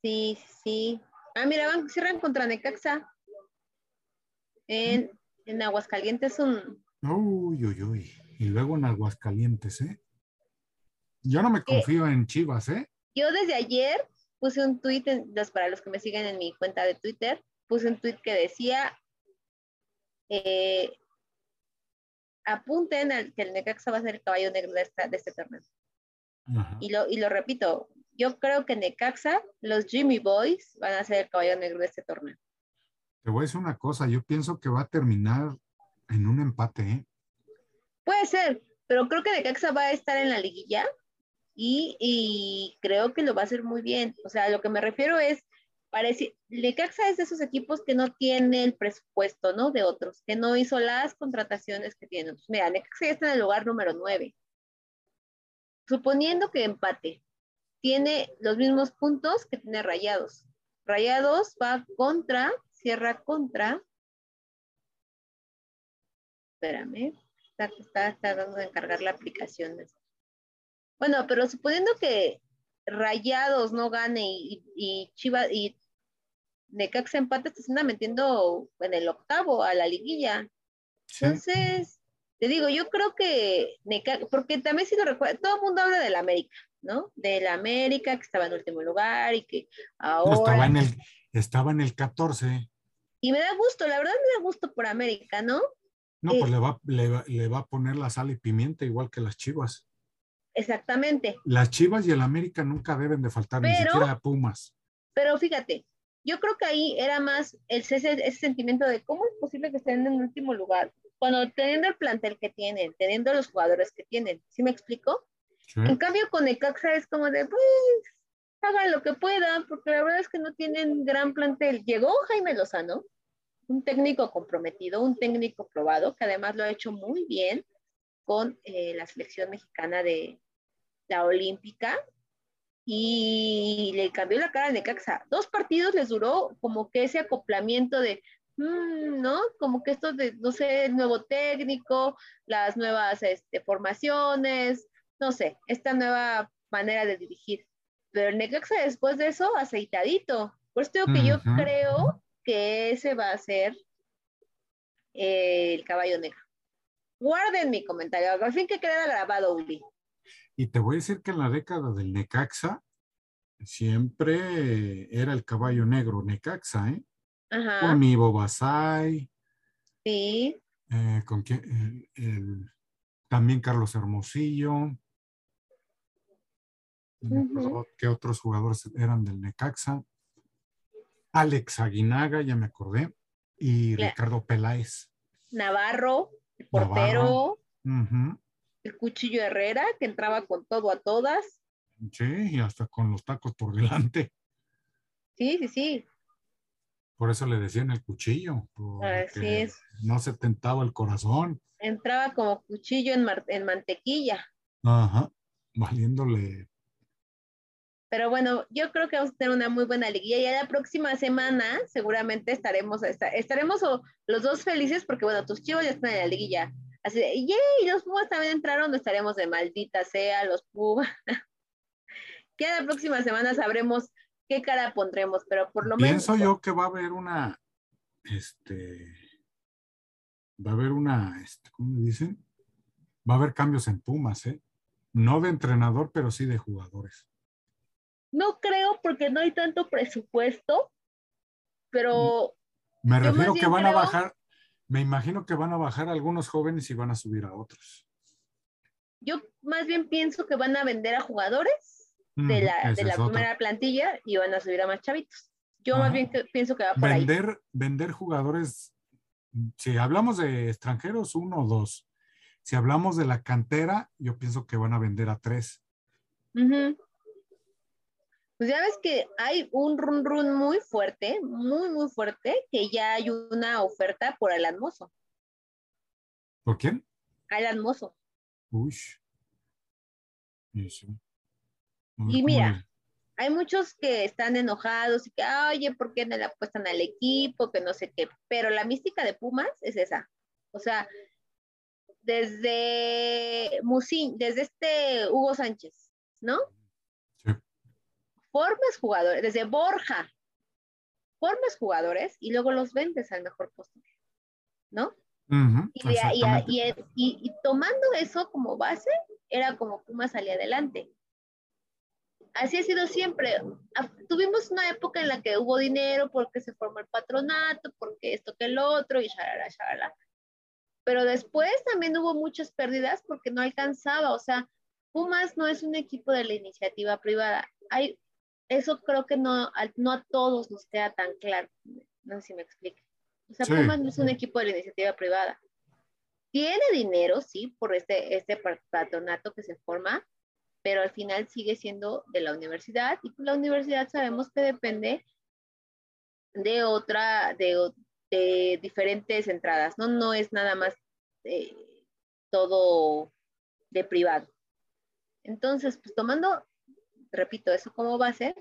Sí, sí. Ah, mira, van, cierran contra Necaxa. En, en Aguascalientes un... Uy, uy, uy. Y luego en Aguascalientes, ¿eh? Yo no me confío en Chivas, ¿eh? Yo desde ayer puse un tweet, para los que me siguen en mi cuenta de Twitter, puse un tweet que decía, eh, apunten al que el Necaxa va a ser el caballo negro de, de este torneo. Y lo, y lo repito, yo creo que Necaxa, los Jimmy Boys van a ser el caballo negro de este torneo. Te voy a decir una cosa, yo pienso que va a terminar en un empate. ¿eh? Puede ser, pero creo que Necaxa va a estar en la liguilla y, creo que lo va a hacer muy bien. O sea, lo que me refiero es, parece, Necaxa es de esos equipos que no tiene el presupuesto, ¿no? De otros, que no hizo las contrataciones que tienen. Entonces, mira, Necaxa ya está en el lugar número 9 suponiendo que empate, tiene los mismos puntos que tiene Rayados. Rayados va contra, cierra contra. Espérame, está, está, dando de encargar la aplicación. Bueno, pero suponiendo que Rayados no gane y, y Chivas y Necaxa empate, se está metiendo en el octavo a la liguilla. Entonces, te digo, yo creo que, porque también si lo recuerdo, todo el mundo habla del América, ¿no? Del América que estaba en último lugar y que ahora... Estaba en el, estaba en el 14. Y me da gusto, la verdad me da gusto por América, ¿no? No, pues le va, le, va, a poner la sal y pimienta igual que las chivas. Exactamente. Las chivas y el América nunca deben de faltar, ni siquiera a Pumas. Pero fíjate, yo creo que ahí era más el, ese, ese sentimiento de cómo es posible que estén en último lugar cuando teniendo el plantel que tienen, teniendo los jugadores que tienen, ¿sí me explico? En cambio con Necaxa es como de, pues, hagan lo que puedan, porque la verdad es que no tienen gran plantel. Llegó Jaime Lozano, un técnico comprometido, un técnico probado, que además lo ha hecho muy bien con eh, la selección mexicana de la Olímpica, y le cambió la cara a Necaxa. Dos partidos les duró como que ese acoplamiento de, Mm, ¿no? Como que esto de, no sé, el nuevo técnico, las nuevas este, formaciones, no sé, esta nueva manera de dirigir. Pero el Necaxa después de eso, aceitadito. Por digo que yo creo que ese va a ser el caballo negro. Guarden mi comentario, al fin que queda grabado, Uli. Y te voy a decir que en la década del Necaxa siempre era el caballo negro Necaxa, ¿eh? Con Ivo Basay. Sí. Eh, con quién, también Carlos Hermosillo. ¿Qué otros jugadores eran del Necaxa? Alex Aguinaga, ya me acordé. Y Ricardo Peláez. Navarro, el portero. El Cuchillo Herrera, que entraba con todo a todas. Sí, y hasta con los tacos por delante. Sí, sí, sí. Por eso le decían el cuchillo. Así es. No se tentaba el corazón. Entraba como cuchillo en, en mantequilla. Ajá, valiéndole. Pero bueno, yo creo que vamos a tener una muy buena liguilla. Ya la próxima semana seguramente estaremos, estaremos los dos felices porque, bueno, tus chivos ya están en la liguilla. Así de, ¡yay! Los Pumas también entraron, estaremos de maldita sea, los Pumas. <laughs> ya la próxima semana sabremos qué cara pondremos, pero por lo menos. Pienso yo que va a haber una, este, va a haber una, este, ¿cómo me dicen? Va a haber cambios en Pumas, ¿eh? No de entrenador, pero sí de jugadores. No creo porque no hay tanto presupuesto, pero... Me refiero que van a bajar, me imagino que van a bajar algunos jóvenes y van a subir a otros. Yo más bien pienso que van a vender a jugadores de la, de la primera plantilla y van a subir a más chavitos. Yo más bien pienso que va por vender, ahí. Vender jugadores, si hablamos de extranjeros, uno o dos. Si hablamos de la cantera, yo pienso que van a vender a tres. Pues ya ves que hay un run run muy fuerte, muy, muy fuerte, que ya hay una oferta por Alan Mozo. ¿Por quién? Alan Mozo. Uy. Sí. Y mira, hay muchos que están enojados y que, oye, ¿por qué no le apuestan al equipo? Que no sé qué. Pero la mística de Pumas es esa. O sea, desde Musin, desde este Hugo Sánchez, ¿no? Formas jugadores, desde Borja, formas jugadores y luego los vendes al mejor postor, ¿no? y, tomando eso como base, era como Pumas salía adelante. así ha sido siempre. Ah, tuvimos una época en la que hubo dinero porque se formó el patronato, porque esto que el otro y shalala, shalala. Pero después también hubo muchas pérdidas porque no alcanzaba, o sea, Pumas no es un equipo de la iniciativa privada. Hay, eso creo que no, no a todos nos queda tan claro. No sé si me explique. O sea, Pumas no es un equipo de la iniciativa privada. Tiene dinero, sí, por este, este patronato que se forma, pero al final sigue siendo de la universidad y la universidad sabemos que depende de otra, de, de diferentes entradas, ¿no? No es nada más eh, todo de privado. Entonces, pues tomando, repito, eso como base,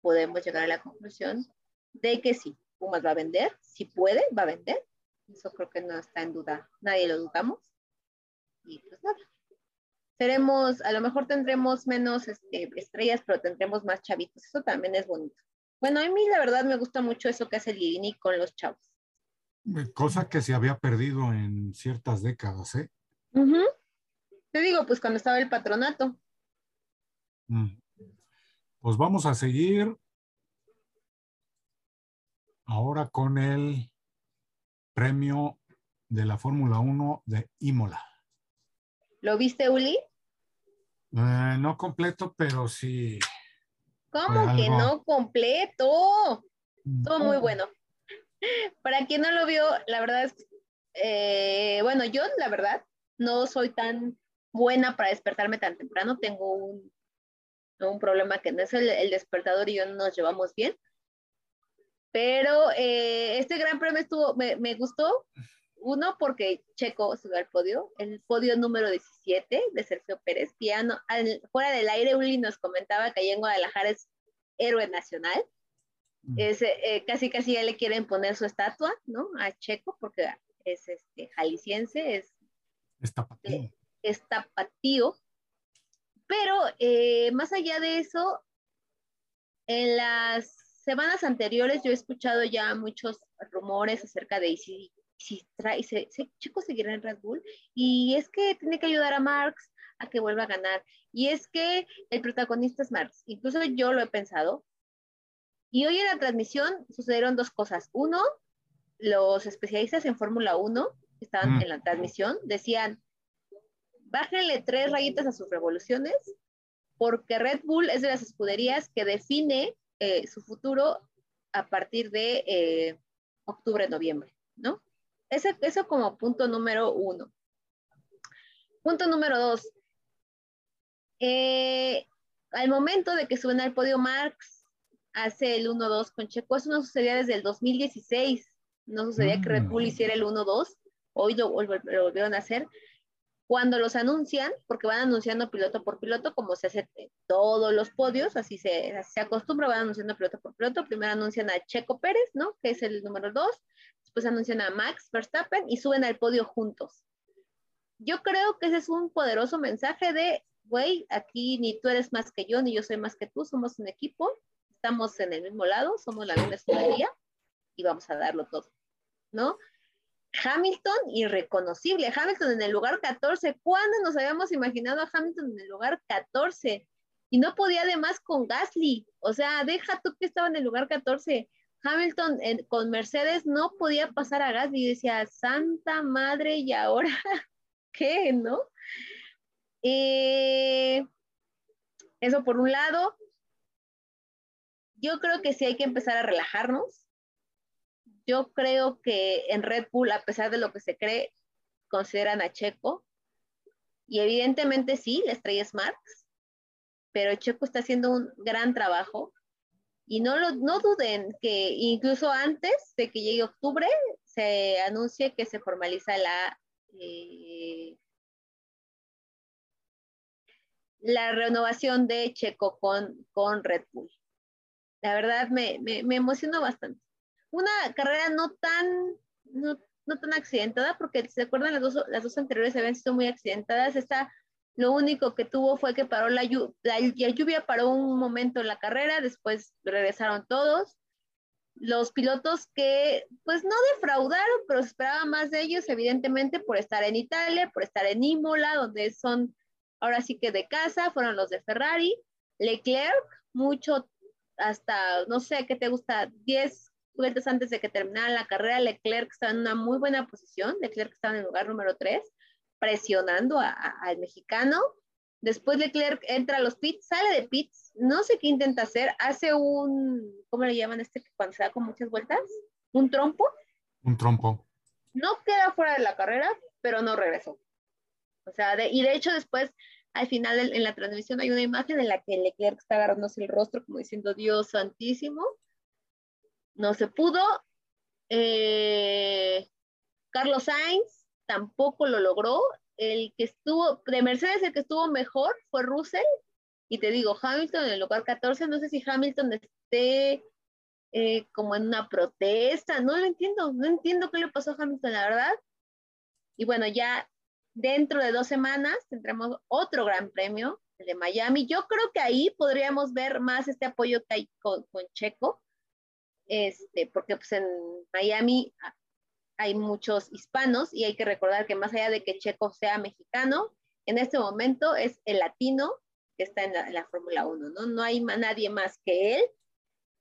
podemos llegar a la conclusión de que sí, Pumas va a vender, si puede, va a vender. Eso creo que no está en duda, nadie lo dudamos. Y pues nada. Seremos, a lo mejor tendremos menos este, estrellas, pero tendremos más chavitos. Eso también es bonito. Bueno, a mí la verdad me gusta mucho eso que hace Lilini con los chavos. Cosa que se había perdido en ciertas décadas, ¿eh? Te digo, pues cuando estaba el patronato. Mm. Pues vamos a seguir ahora con el premio de la Fórmula 1 de Imola. ¿Lo viste, Uli? Eh, no completo, pero sí. ¿Cómo que no completo? Todo muy bueno. <laughs> Para quien no lo vio, la verdad es, eh, bueno, yo la verdad no soy tan buena para despertarme tan temprano. Tengo un, un problema que no es el, despertador y yo no nos llevamos bien. Pero eh, este gran premio estuvo, me, me, gustó. Uno, porque Checo subió al podio, el podio número 17 de Sergio Pérez, piano. fuera del aire, Uli nos comentaba que allá en Guadalajara es héroe nacional. Mm. Es, eh, casi casi ya le quieren poner su estatua, ¿no? A Checo, porque es este, jalisciense, es... Es tapatío. es tapatío. Pero eh, más allá de eso, en las semanas anteriores yo he escuchado ya muchos rumores acerca de si, si trae, se, Checo seguirá en Red Bull, y es que tiene que ayudar a Marx a que vuelva a ganar, y es que el protagonista es Marx, incluso yo lo he pensado, y hoy en la transmisión sucedieron dos cosas. Uno, los especialistas en Fórmula 1 que estaban mm. en la transmisión decían, bájenle tres rayitas a sus revoluciones, porque Red Bull es de las escuderías que define eh, su futuro a partir de eh, octubre, noviembre, ¿no? Ese, eso como punto número uno. Punto número dos. Eh, al momento de que suben al podio Marx, hace el 1-2 con Checo. Eso no sucedía desde el 2016. No sucedía que Red Bull mm. hiciera el 1-2. Hoy lo, volvieron a hacer. Cuando los anuncian, porque van anunciando piloto por piloto, como se hace todos los podios, así se, se acostumbra, van anunciando piloto por piloto. Primero anuncian a Checo Pérez, ¿no? Que es el número 2. Después anuncian a Max Verstappen y suben al podio juntos. Yo creo que ese es un poderoso mensaje de, güey, aquí ni tú eres más que yo, ni yo soy más que tú, somos un equipo estamos en el mismo lado, somos la misma escudería y vamos a darlo todo, ¿no? Hamilton, irreconocible. Hamilton en el lugar 14. ¿Cuándo nos habíamos imaginado a Hamilton en el lugar 14? Y no podía además con Gasly. O sea, deja tú que estaba en el lugar 14. Hamilton con Mercedes no podía pasar a Gasly. Decía, Santa Madre, ¿y ahora <laughs> qué? ¿No? Eh, eso por un lado yo creo que sí hay que empezar a relajarnos. Yo creo que en Red Bull, a pesar de lo que se cree, consideran a Checo. Y evidentemente sí, la estrella es Marx, pero Checo está haciendo un gran trabajo. Y no, lo, no duden que incluso antes de que llegue octubre se anuncie que se formaliza la, eh, la renovación de Checo con, con Red Bull la verdad me, me, emocionó bastante. Una carrera no tan, no, tan accidentada, porque se acuerdan las dos, las dos anteriores habían sido muy accidentadas. Esta, lo único que tuvo fue que paró la, la, lluvia, paró un momento en la carrera, después regresaron todos. Los pilotos que, pues no defraudaron, pero se esperaba más de ellos, evidentemente, por estar en Italia, por estar en Imola, donde son ahora sí que de casa, fueron los de Ferrari Leclerc, mucho hasta, no sé, ¿qué te gusta? 10 vueltas antes de que terminara la carrera, Leclerc estaba en una muy buena posición, Leclerc estaba en el lugar número 3, presionando al mexicano. Después Leclerc entra a los pits, sale de pits, no sé qué intenta hacer, hace un, ¿cómo le llaman este cuando se da con muchas vueltas? ¿Un trompo? Un trompo. No queda fuera de la carrera, pero no regresó. O sea, y de hecho después, al final en, la transmisión hay una imagen en la que Leclerc está agarrándose el rostro como diciendo, Dios santísimo, no se pudo. Eh, Carlos Sainz tampoco lo logró. El que estuvo, de Mercedes, el que estuvo mejor fue Russell. Y te digo, Hamilton en el lugar 14, no sé si Hamilton esté eh, como en una protesta, no lo entiendo, no entiendo qué le pasó a Hamilton, la verdad. Y bueno, ya dentro de dos semanas tendremos otro gran premio, el de Miami. Yo creo que ahí podríamos ver más este apoyo que hay con, con Checo, este, porque pues en Miami hay muchos hispanos y hay que recordar que más allá de que Checo sea mexicano, en este momento es el latino que está en la, Fórmula 1, ¿no? No hay nadie más que él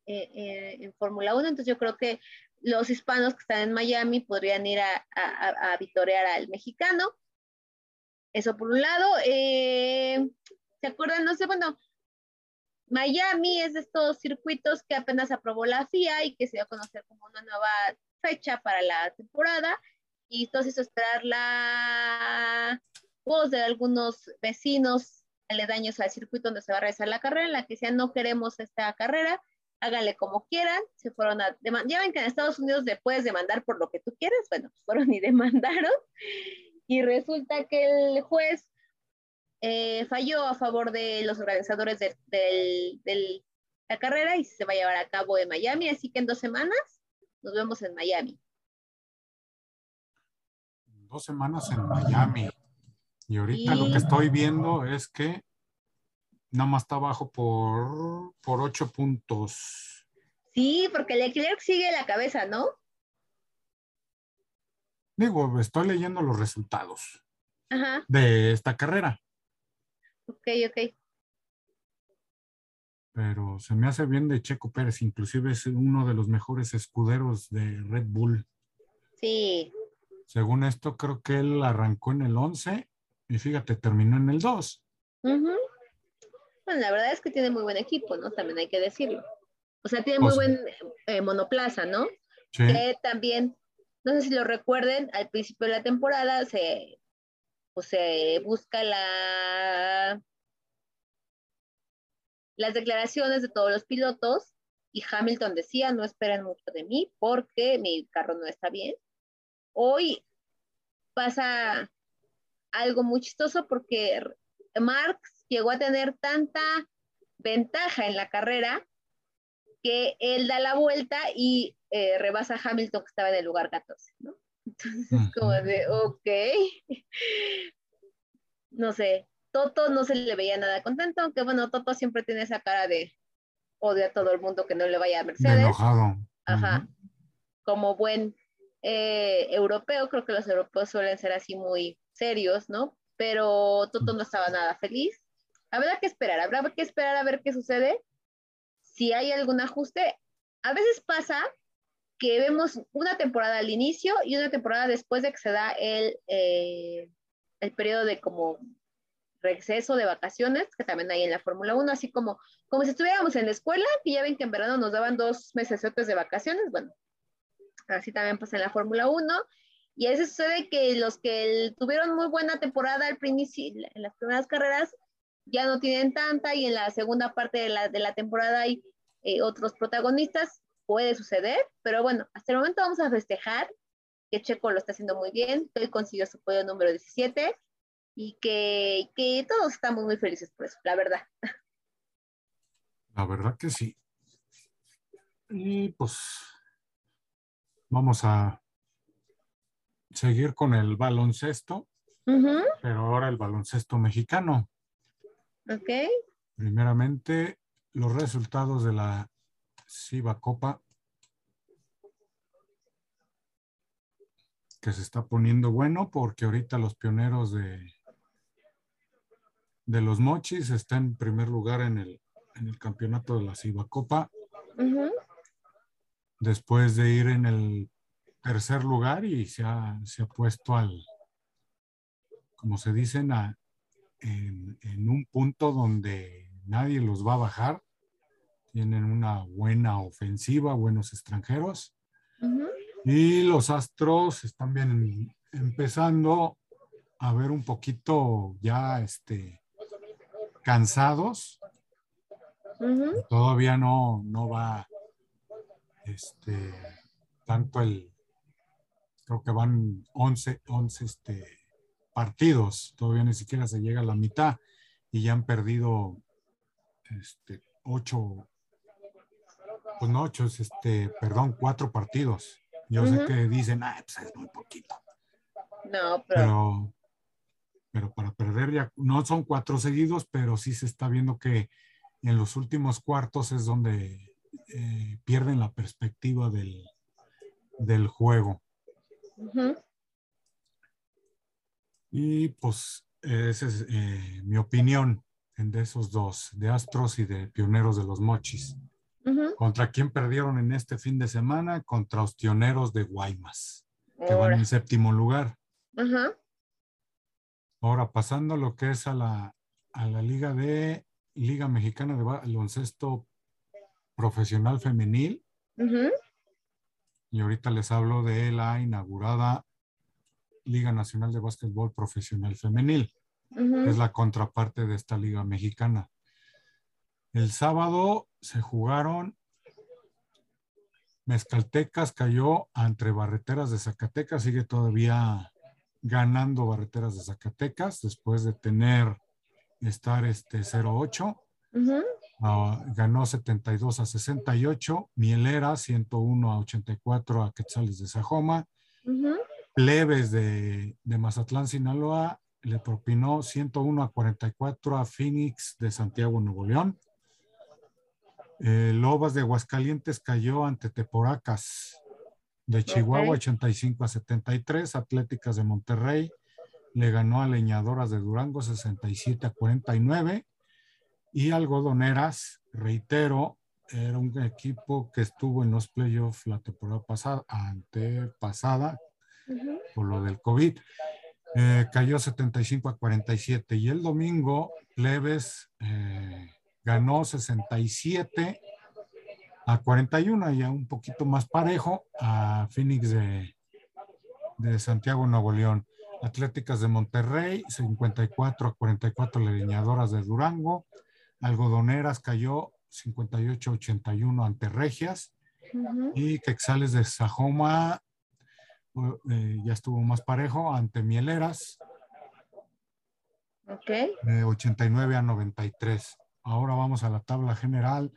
eh, eh, en Fórmula 1, entonces yo creo que los hispanos que están en Miami podrían ir a, a, a vitorear al mexicano. Eso por un lado. Eh, ¿Se acuerdan? No sé, bueno, Miami es de estos circuitos que apenas aprobó la FIA y que se dio a conocer como una nueva fecha para la temporada. Y esto hizo esperar la voz de algunos vecinos aledaños al circuito donde se va a realizar la carrera, en la que decían no queremos esta carrera, háganle como quieran. Se fueron a demandar. Ya ven que en Estados Unidos le puedes demandar por lo que tú quieras. Bueno, pues fueron y <laughs> demandaron. Y resulta que el juez eh, falló a favor de los organizadores de, la carrera y se va a llevar a cabo en Miami, así que en dos semanas nos vemos en Miami. Dos semanas en Miami. Y ahorita lo que estoy viendo es que nada más está abajo por, por ocho puntos. Sí, porque Leclerc sigue la cabeza, ¿no? Digo, estoy leyendo los resultados de esta carrera. Ok, ok. Pero se me hace bien de Checo Pérez, inclusive es uno de los mejores escuderos de Red Bull. Sí. Según esto, creo que él arrancó en el 11 y fíjate, terminó en el 2. Bueno, la verdad es que tiene muy buen equipo, ¿no? También hay que decirlo. O sea, tiene muy pues buen eh, monoplaza, ¿no? Sí. también, no sé si lo recuerden, al principio de la temporada se pues se busca la, las declaraciones de todos los pilotos y Hamilton decía, no esperen mucho de mí porque mi carro no está bien. Hoy pasa algo muy chistoso porque Marx llegó a tener tanta ventaja en la carrera que él da la vuelta y eh, rebasa a Hamilton que estaba en el lugar 14, ¿no? Entonces es como de, ok. No sé, Toto no se le veía nada contento, aunque bueno, Toto siempre tiene esa cara de odio a todo el mundo que no le vaya a Mercedes. enojado. Ajá. Como buen eh, europeo, creo que los europeos suelen ser así muy serios, ¿no? Pero Toto no estaba nada feliz. Habrá que esperar, habrá que esperar a ver qué sucede. Si hay algún ajuste, a veces pasa que vemos una temporada al inicio y una temporada después de que se da el, eh, el periodo de como receso de vacaciones, que también hay en la Fórmula 1, así como, como si estuviéramos en la escuela, que ya ven que en verano nos daban dos meses de vacaciones, bueno, así también pasa en la Fórmula 1, y a veces sucede que los que tuvieron muy buena temporada al principio, en las primeras carreras, ya no tienen tanta, y en la segunda parte de la, de la temporada hay eh, otros protagonistas, puede suceder, pero bueno, hasta el momento vamos a festejar que Checo lo está haciendo muy bien, que hoy consiguió su podio número 17 y que, que todos estamos muy felices por eso, la verdad. La verdad que sí. Y pues vamos a seguir con el baloncesto, pero ahora el baloncesto mexicano. Ok. Primeramente, los resultados de la Copa, que se está poniendo bueno porque ahorita los pioneros de, de los Mochis, está en primer lugar en el, en el campeonato de la Cibacopa, Ujú. después de ir en el tercer lugar y se ha, se ha puesto al, como se dicen, a- en, en un punto donde nadie los va a bajar. Tienen una buena ofensiva, buenos extranjeros. Y los Astros están bien empezando a ver un poquito ya este, cansados. Todavía no, no va este, tanto el, creo que van 11, 11 este, partidos, todavía ni siquiera se llega a la mitad y ya han perdido este, 8, pues no 8, este, perdón, 4 partidos. Yo sé que dicen, ah, pues es muy poquito, No, pero, pero, pero para perder ya, no son cuatro seguidos, pero sí se está viendo que en los últimos cuartos es donde eh, pierden la perspectiva del, del juego. Y pues esa es eh, mi opinión de esos dos, de Astros y de Pioneros de los Mochis. ¿Contra quién perdieron en este fin de semana? Contra los Tioneros de Guaymas, que van en séptimo lugar. Ahora, pasando lo que es a la, a la Liga de Liga Mexicana de Baloncesto Profesional Femenil, y ahorita les hablo de la inaugurada Liga Nacional de Básquetbol Profesional Femenil, es la contraparte de esta Liga Mexicana. El sábado se jugaron Mezcaltecas cayó entre Barreteras de Zacatecas, sigue todavía ganando Barreteras de Zacatecas después de tener estar este 0-8. Ujú. Ah, ganó 72 a 68, Mielera 101 a 84 a Quetzales de Sajoma, Ujú. Plebes de, de Mazatlán, Sinaloa, le propinó 101 a 44 a Phoenix de Santiago, Nuevo León. Eh, Lobas de Aguascalientes cayó ante Teporacas de Chihuahua Ok. 85 a 73, Atléticas de Monterrey le ganó a Leñadoras de Durango 67 a 49 y Algodoneras, reitero, era un equipo que estuvo en los playoffs la temporada pasada, antepasada, Ujú. por lo del COVID. Eh, cayó 75 a 47 y el domingo Plebes eh, ganó 67 a 41, ya un poquito más parejo a Phoenix de, de Santiago, Nuevo León. Atléticas de Monterrey, 54 a 44 leñadoras de Durango. Algodoneras cayó 58 a 81 ante Regias. Y Quexales de Sajoma eh, ya estuvo más parejo ante Mieleras, Ok. de 89 a 93. Ahora vamos a la tabla general.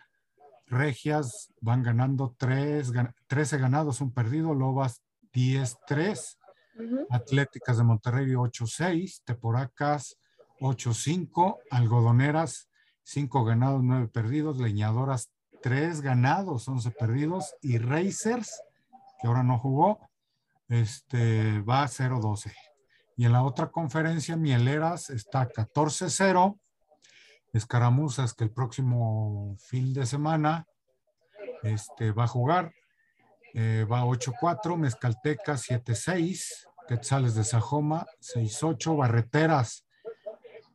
Regias van ganando 3, 13 ganados, un perdido. Lobas 10-3. Ujú. Atléticas de Monterrey 8-6. Teporacas 8-5. Algodoneras 5 ganados, 9 perdidos. Leñadoras 3 ganados, 11 perdidos. Y Racers, que ahora no jugó, este, va a 0-12. Y en la otra conferencia, Mieleras está 14-0. Escaramuzas, que el próximo fin de semana este, va a jugar, eh, va 8-4. Mezcalteca 7-6. Quetzales de Sajoma 6-8. Barreteras,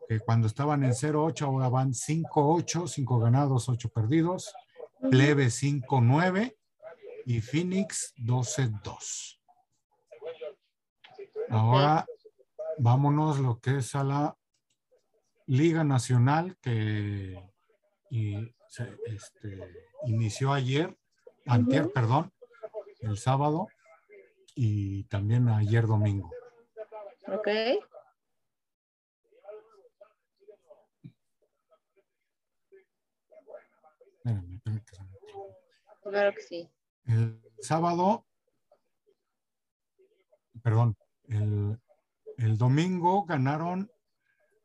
que cuando estaban en 0-8, ahora van 5-8, 5 ganados, 8 perdidos. Plebe 5-9 y Phoenix 12-2. Ahora vámonos lo que es a la Liga Nacional que y se, este, inició ayer, antier, perdón, el sábado y también ayer domingo. Ok. Espérame. Claro que sí. El sábado, perdón, el, el domingo ganaron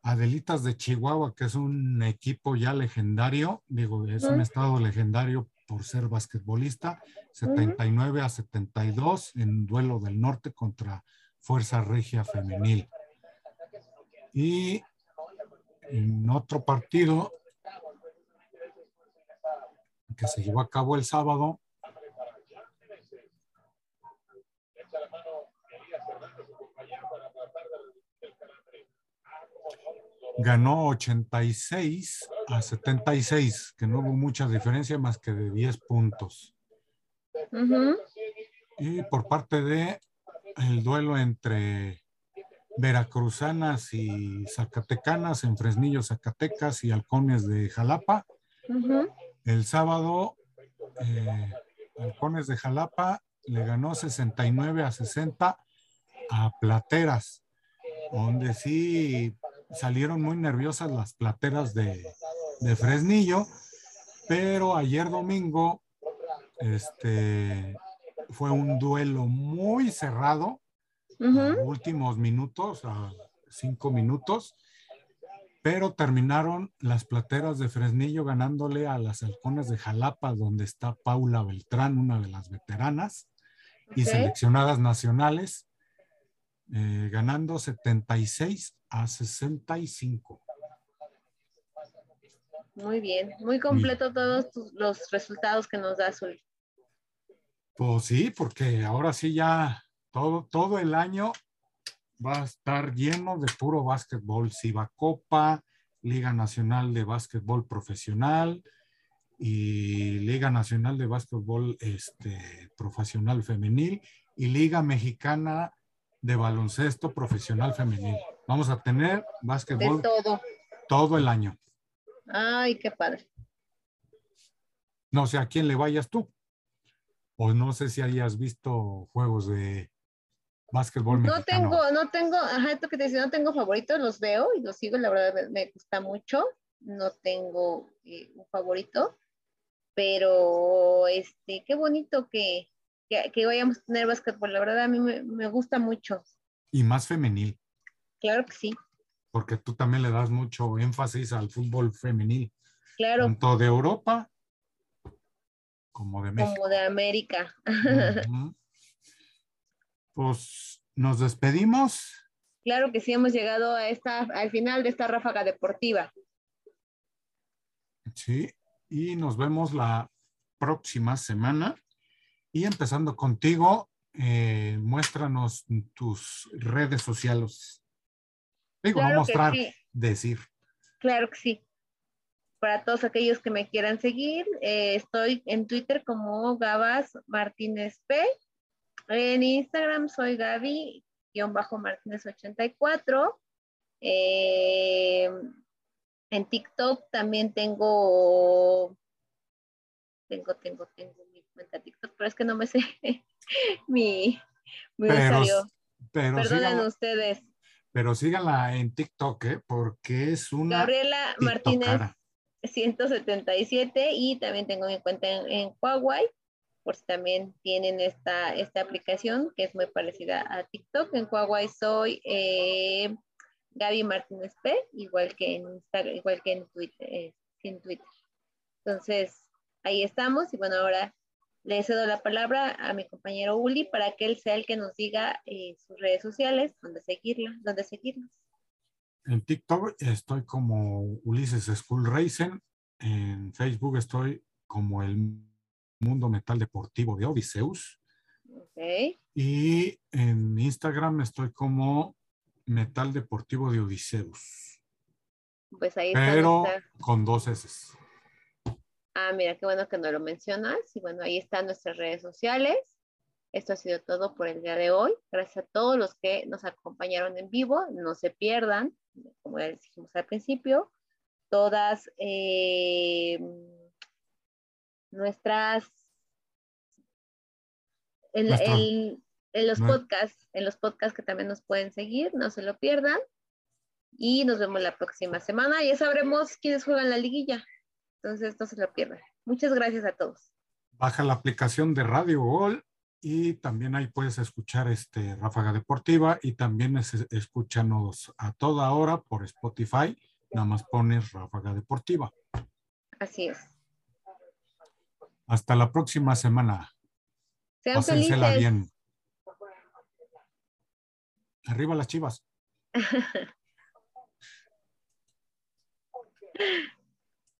Adelitas de Chihuahua, que es un equipo ya legendario, digo, es un estado legendario por ser basquetbolista, 79 a 72 en duelo del norte contra Fuerza Regia Femenil. Y en otro partido que se llevó a cabo el sábado, ganó 86 a 76, que no hubo mucha diferencia más que de 10 puntos. Y por parte de el duelo entre veracruzanas y zacatecanas en Fresnillo, Zacatecas y halcones de Jalapa. El sábado, eh, halcones de Jalapa le ganó 69 a 60 a Plateras, donde sí salieron muy nerviosas las plateras de, Fresnillo, pero ayer domingo este, fue un duelo muy cerrado, últimos minutos, a cinco minutos, pero terminaron las plateras de Fresnillo ganándole a las halcones de Jalapa, donde está Paula Beltrán, una de las veteranas y seleccionadas nacionales, eh, ganando 76 a 65. Muy bien, muy completo todos los resultados que nos da Azul. Pues sí, porque ahora sí ya todo, todo el año va a estar lleno de puro básquetbol, Siva Copa, Liga Nacional de Básquetbol Profesional y Liga Nacional de Básquetbol este, Profesional Femenil y Liga Mexicana de Baloncesto Profesional Femenil. Vamos a tener básquetbol todo. todo el año. Ay, qué padre. No sé a quién le vayas tú. O no sé si hayas visto juegos de básquetbol no tengo, no tengo, ajá, esto que te decía, no tengo favoritos, los veo y los sigo, la verdad me, gusta mucho. No tengo eh, un favorito, pero este, qué bonito que, que, vayamos a tener básquetbol, la verdad a mí me, me gusta mucho. Y más femenil. Claro que sí. Porque tú también le das mucho énfasis al fútbol femenil. Claro. Tanto de Europa como de México. Como de América. Pues nos despedimos. Claro que sí, hemos llegado a esta, al final de esta ráfaga deportiva. Sí, y nos vemos la próxima semana. Y empezando contigo, eh, muéstranos tus redes sociales. Digo, no mostrar, decir. Claro que sí. Para todos aquellos que me quieran seguir, eh, estoy en Twitter como Gabas Martínez P. En Instagram soy Gaby-Martínez84. Eh, en TikTok también tengo, tengo, tengo, tengo cuenta TikTok, pero es que no me sé <laughs> mi, mi usuario. Perdonen ustedes. Pero síganla en TikTok, ¿eh? porque es una. Gabriela Martínez 177 y también tengo mi cuenta en, Huawei, por si también tienen esta, esta aplicación que es muy parecida a TikTok. En Huawei soy eh, Gaby Martínez P, igual que en Instagram, igual que en Twitter, eh, en Twitter. Entonces, ahí estamos y bueno, ahora le cedo la palabra a mi compañero Uli para que él sea el que nos diga eh, sus redes sociales, dónde seguirla, dónde seguirnos. En TikTok estoy como Ulises School Racing. En Facebook estoy como el Mundo Metal Deportivo de Odiseus. Okay. Y en Instagram estoy como Metal Deportivo de Odiseus. Pues ahí está. Pero con dos S. Ah, mira, qué bueno que nos lo mencionas. Y bueno, ahí están nuestras redes sociales. Esto ha sido todo por el día de hoy. Gracias a todos los que nos acompañaron en vivo. No se pierdan, como ya dijimos al principio, todas eh, nuestras en, los podcasts, en los podcasts que también nos pueden seguir, no se lo pierdan. Y nos vemos la próxima semana. Ya sabremos quiénes juegan la liguilla. Entonces, no se lo pierdan. Muchas gracias a todos. Baja la aplicación de Radio Gol y también ahí puedes escuchar este Ráfaga Deportiva y también escúchanos a toda hora por Spotify. Nada más pones Ráfaga Deportiva. Así es. Hasta la próxima semana. Sean felices. bien. Arriba las chivas. <laughs>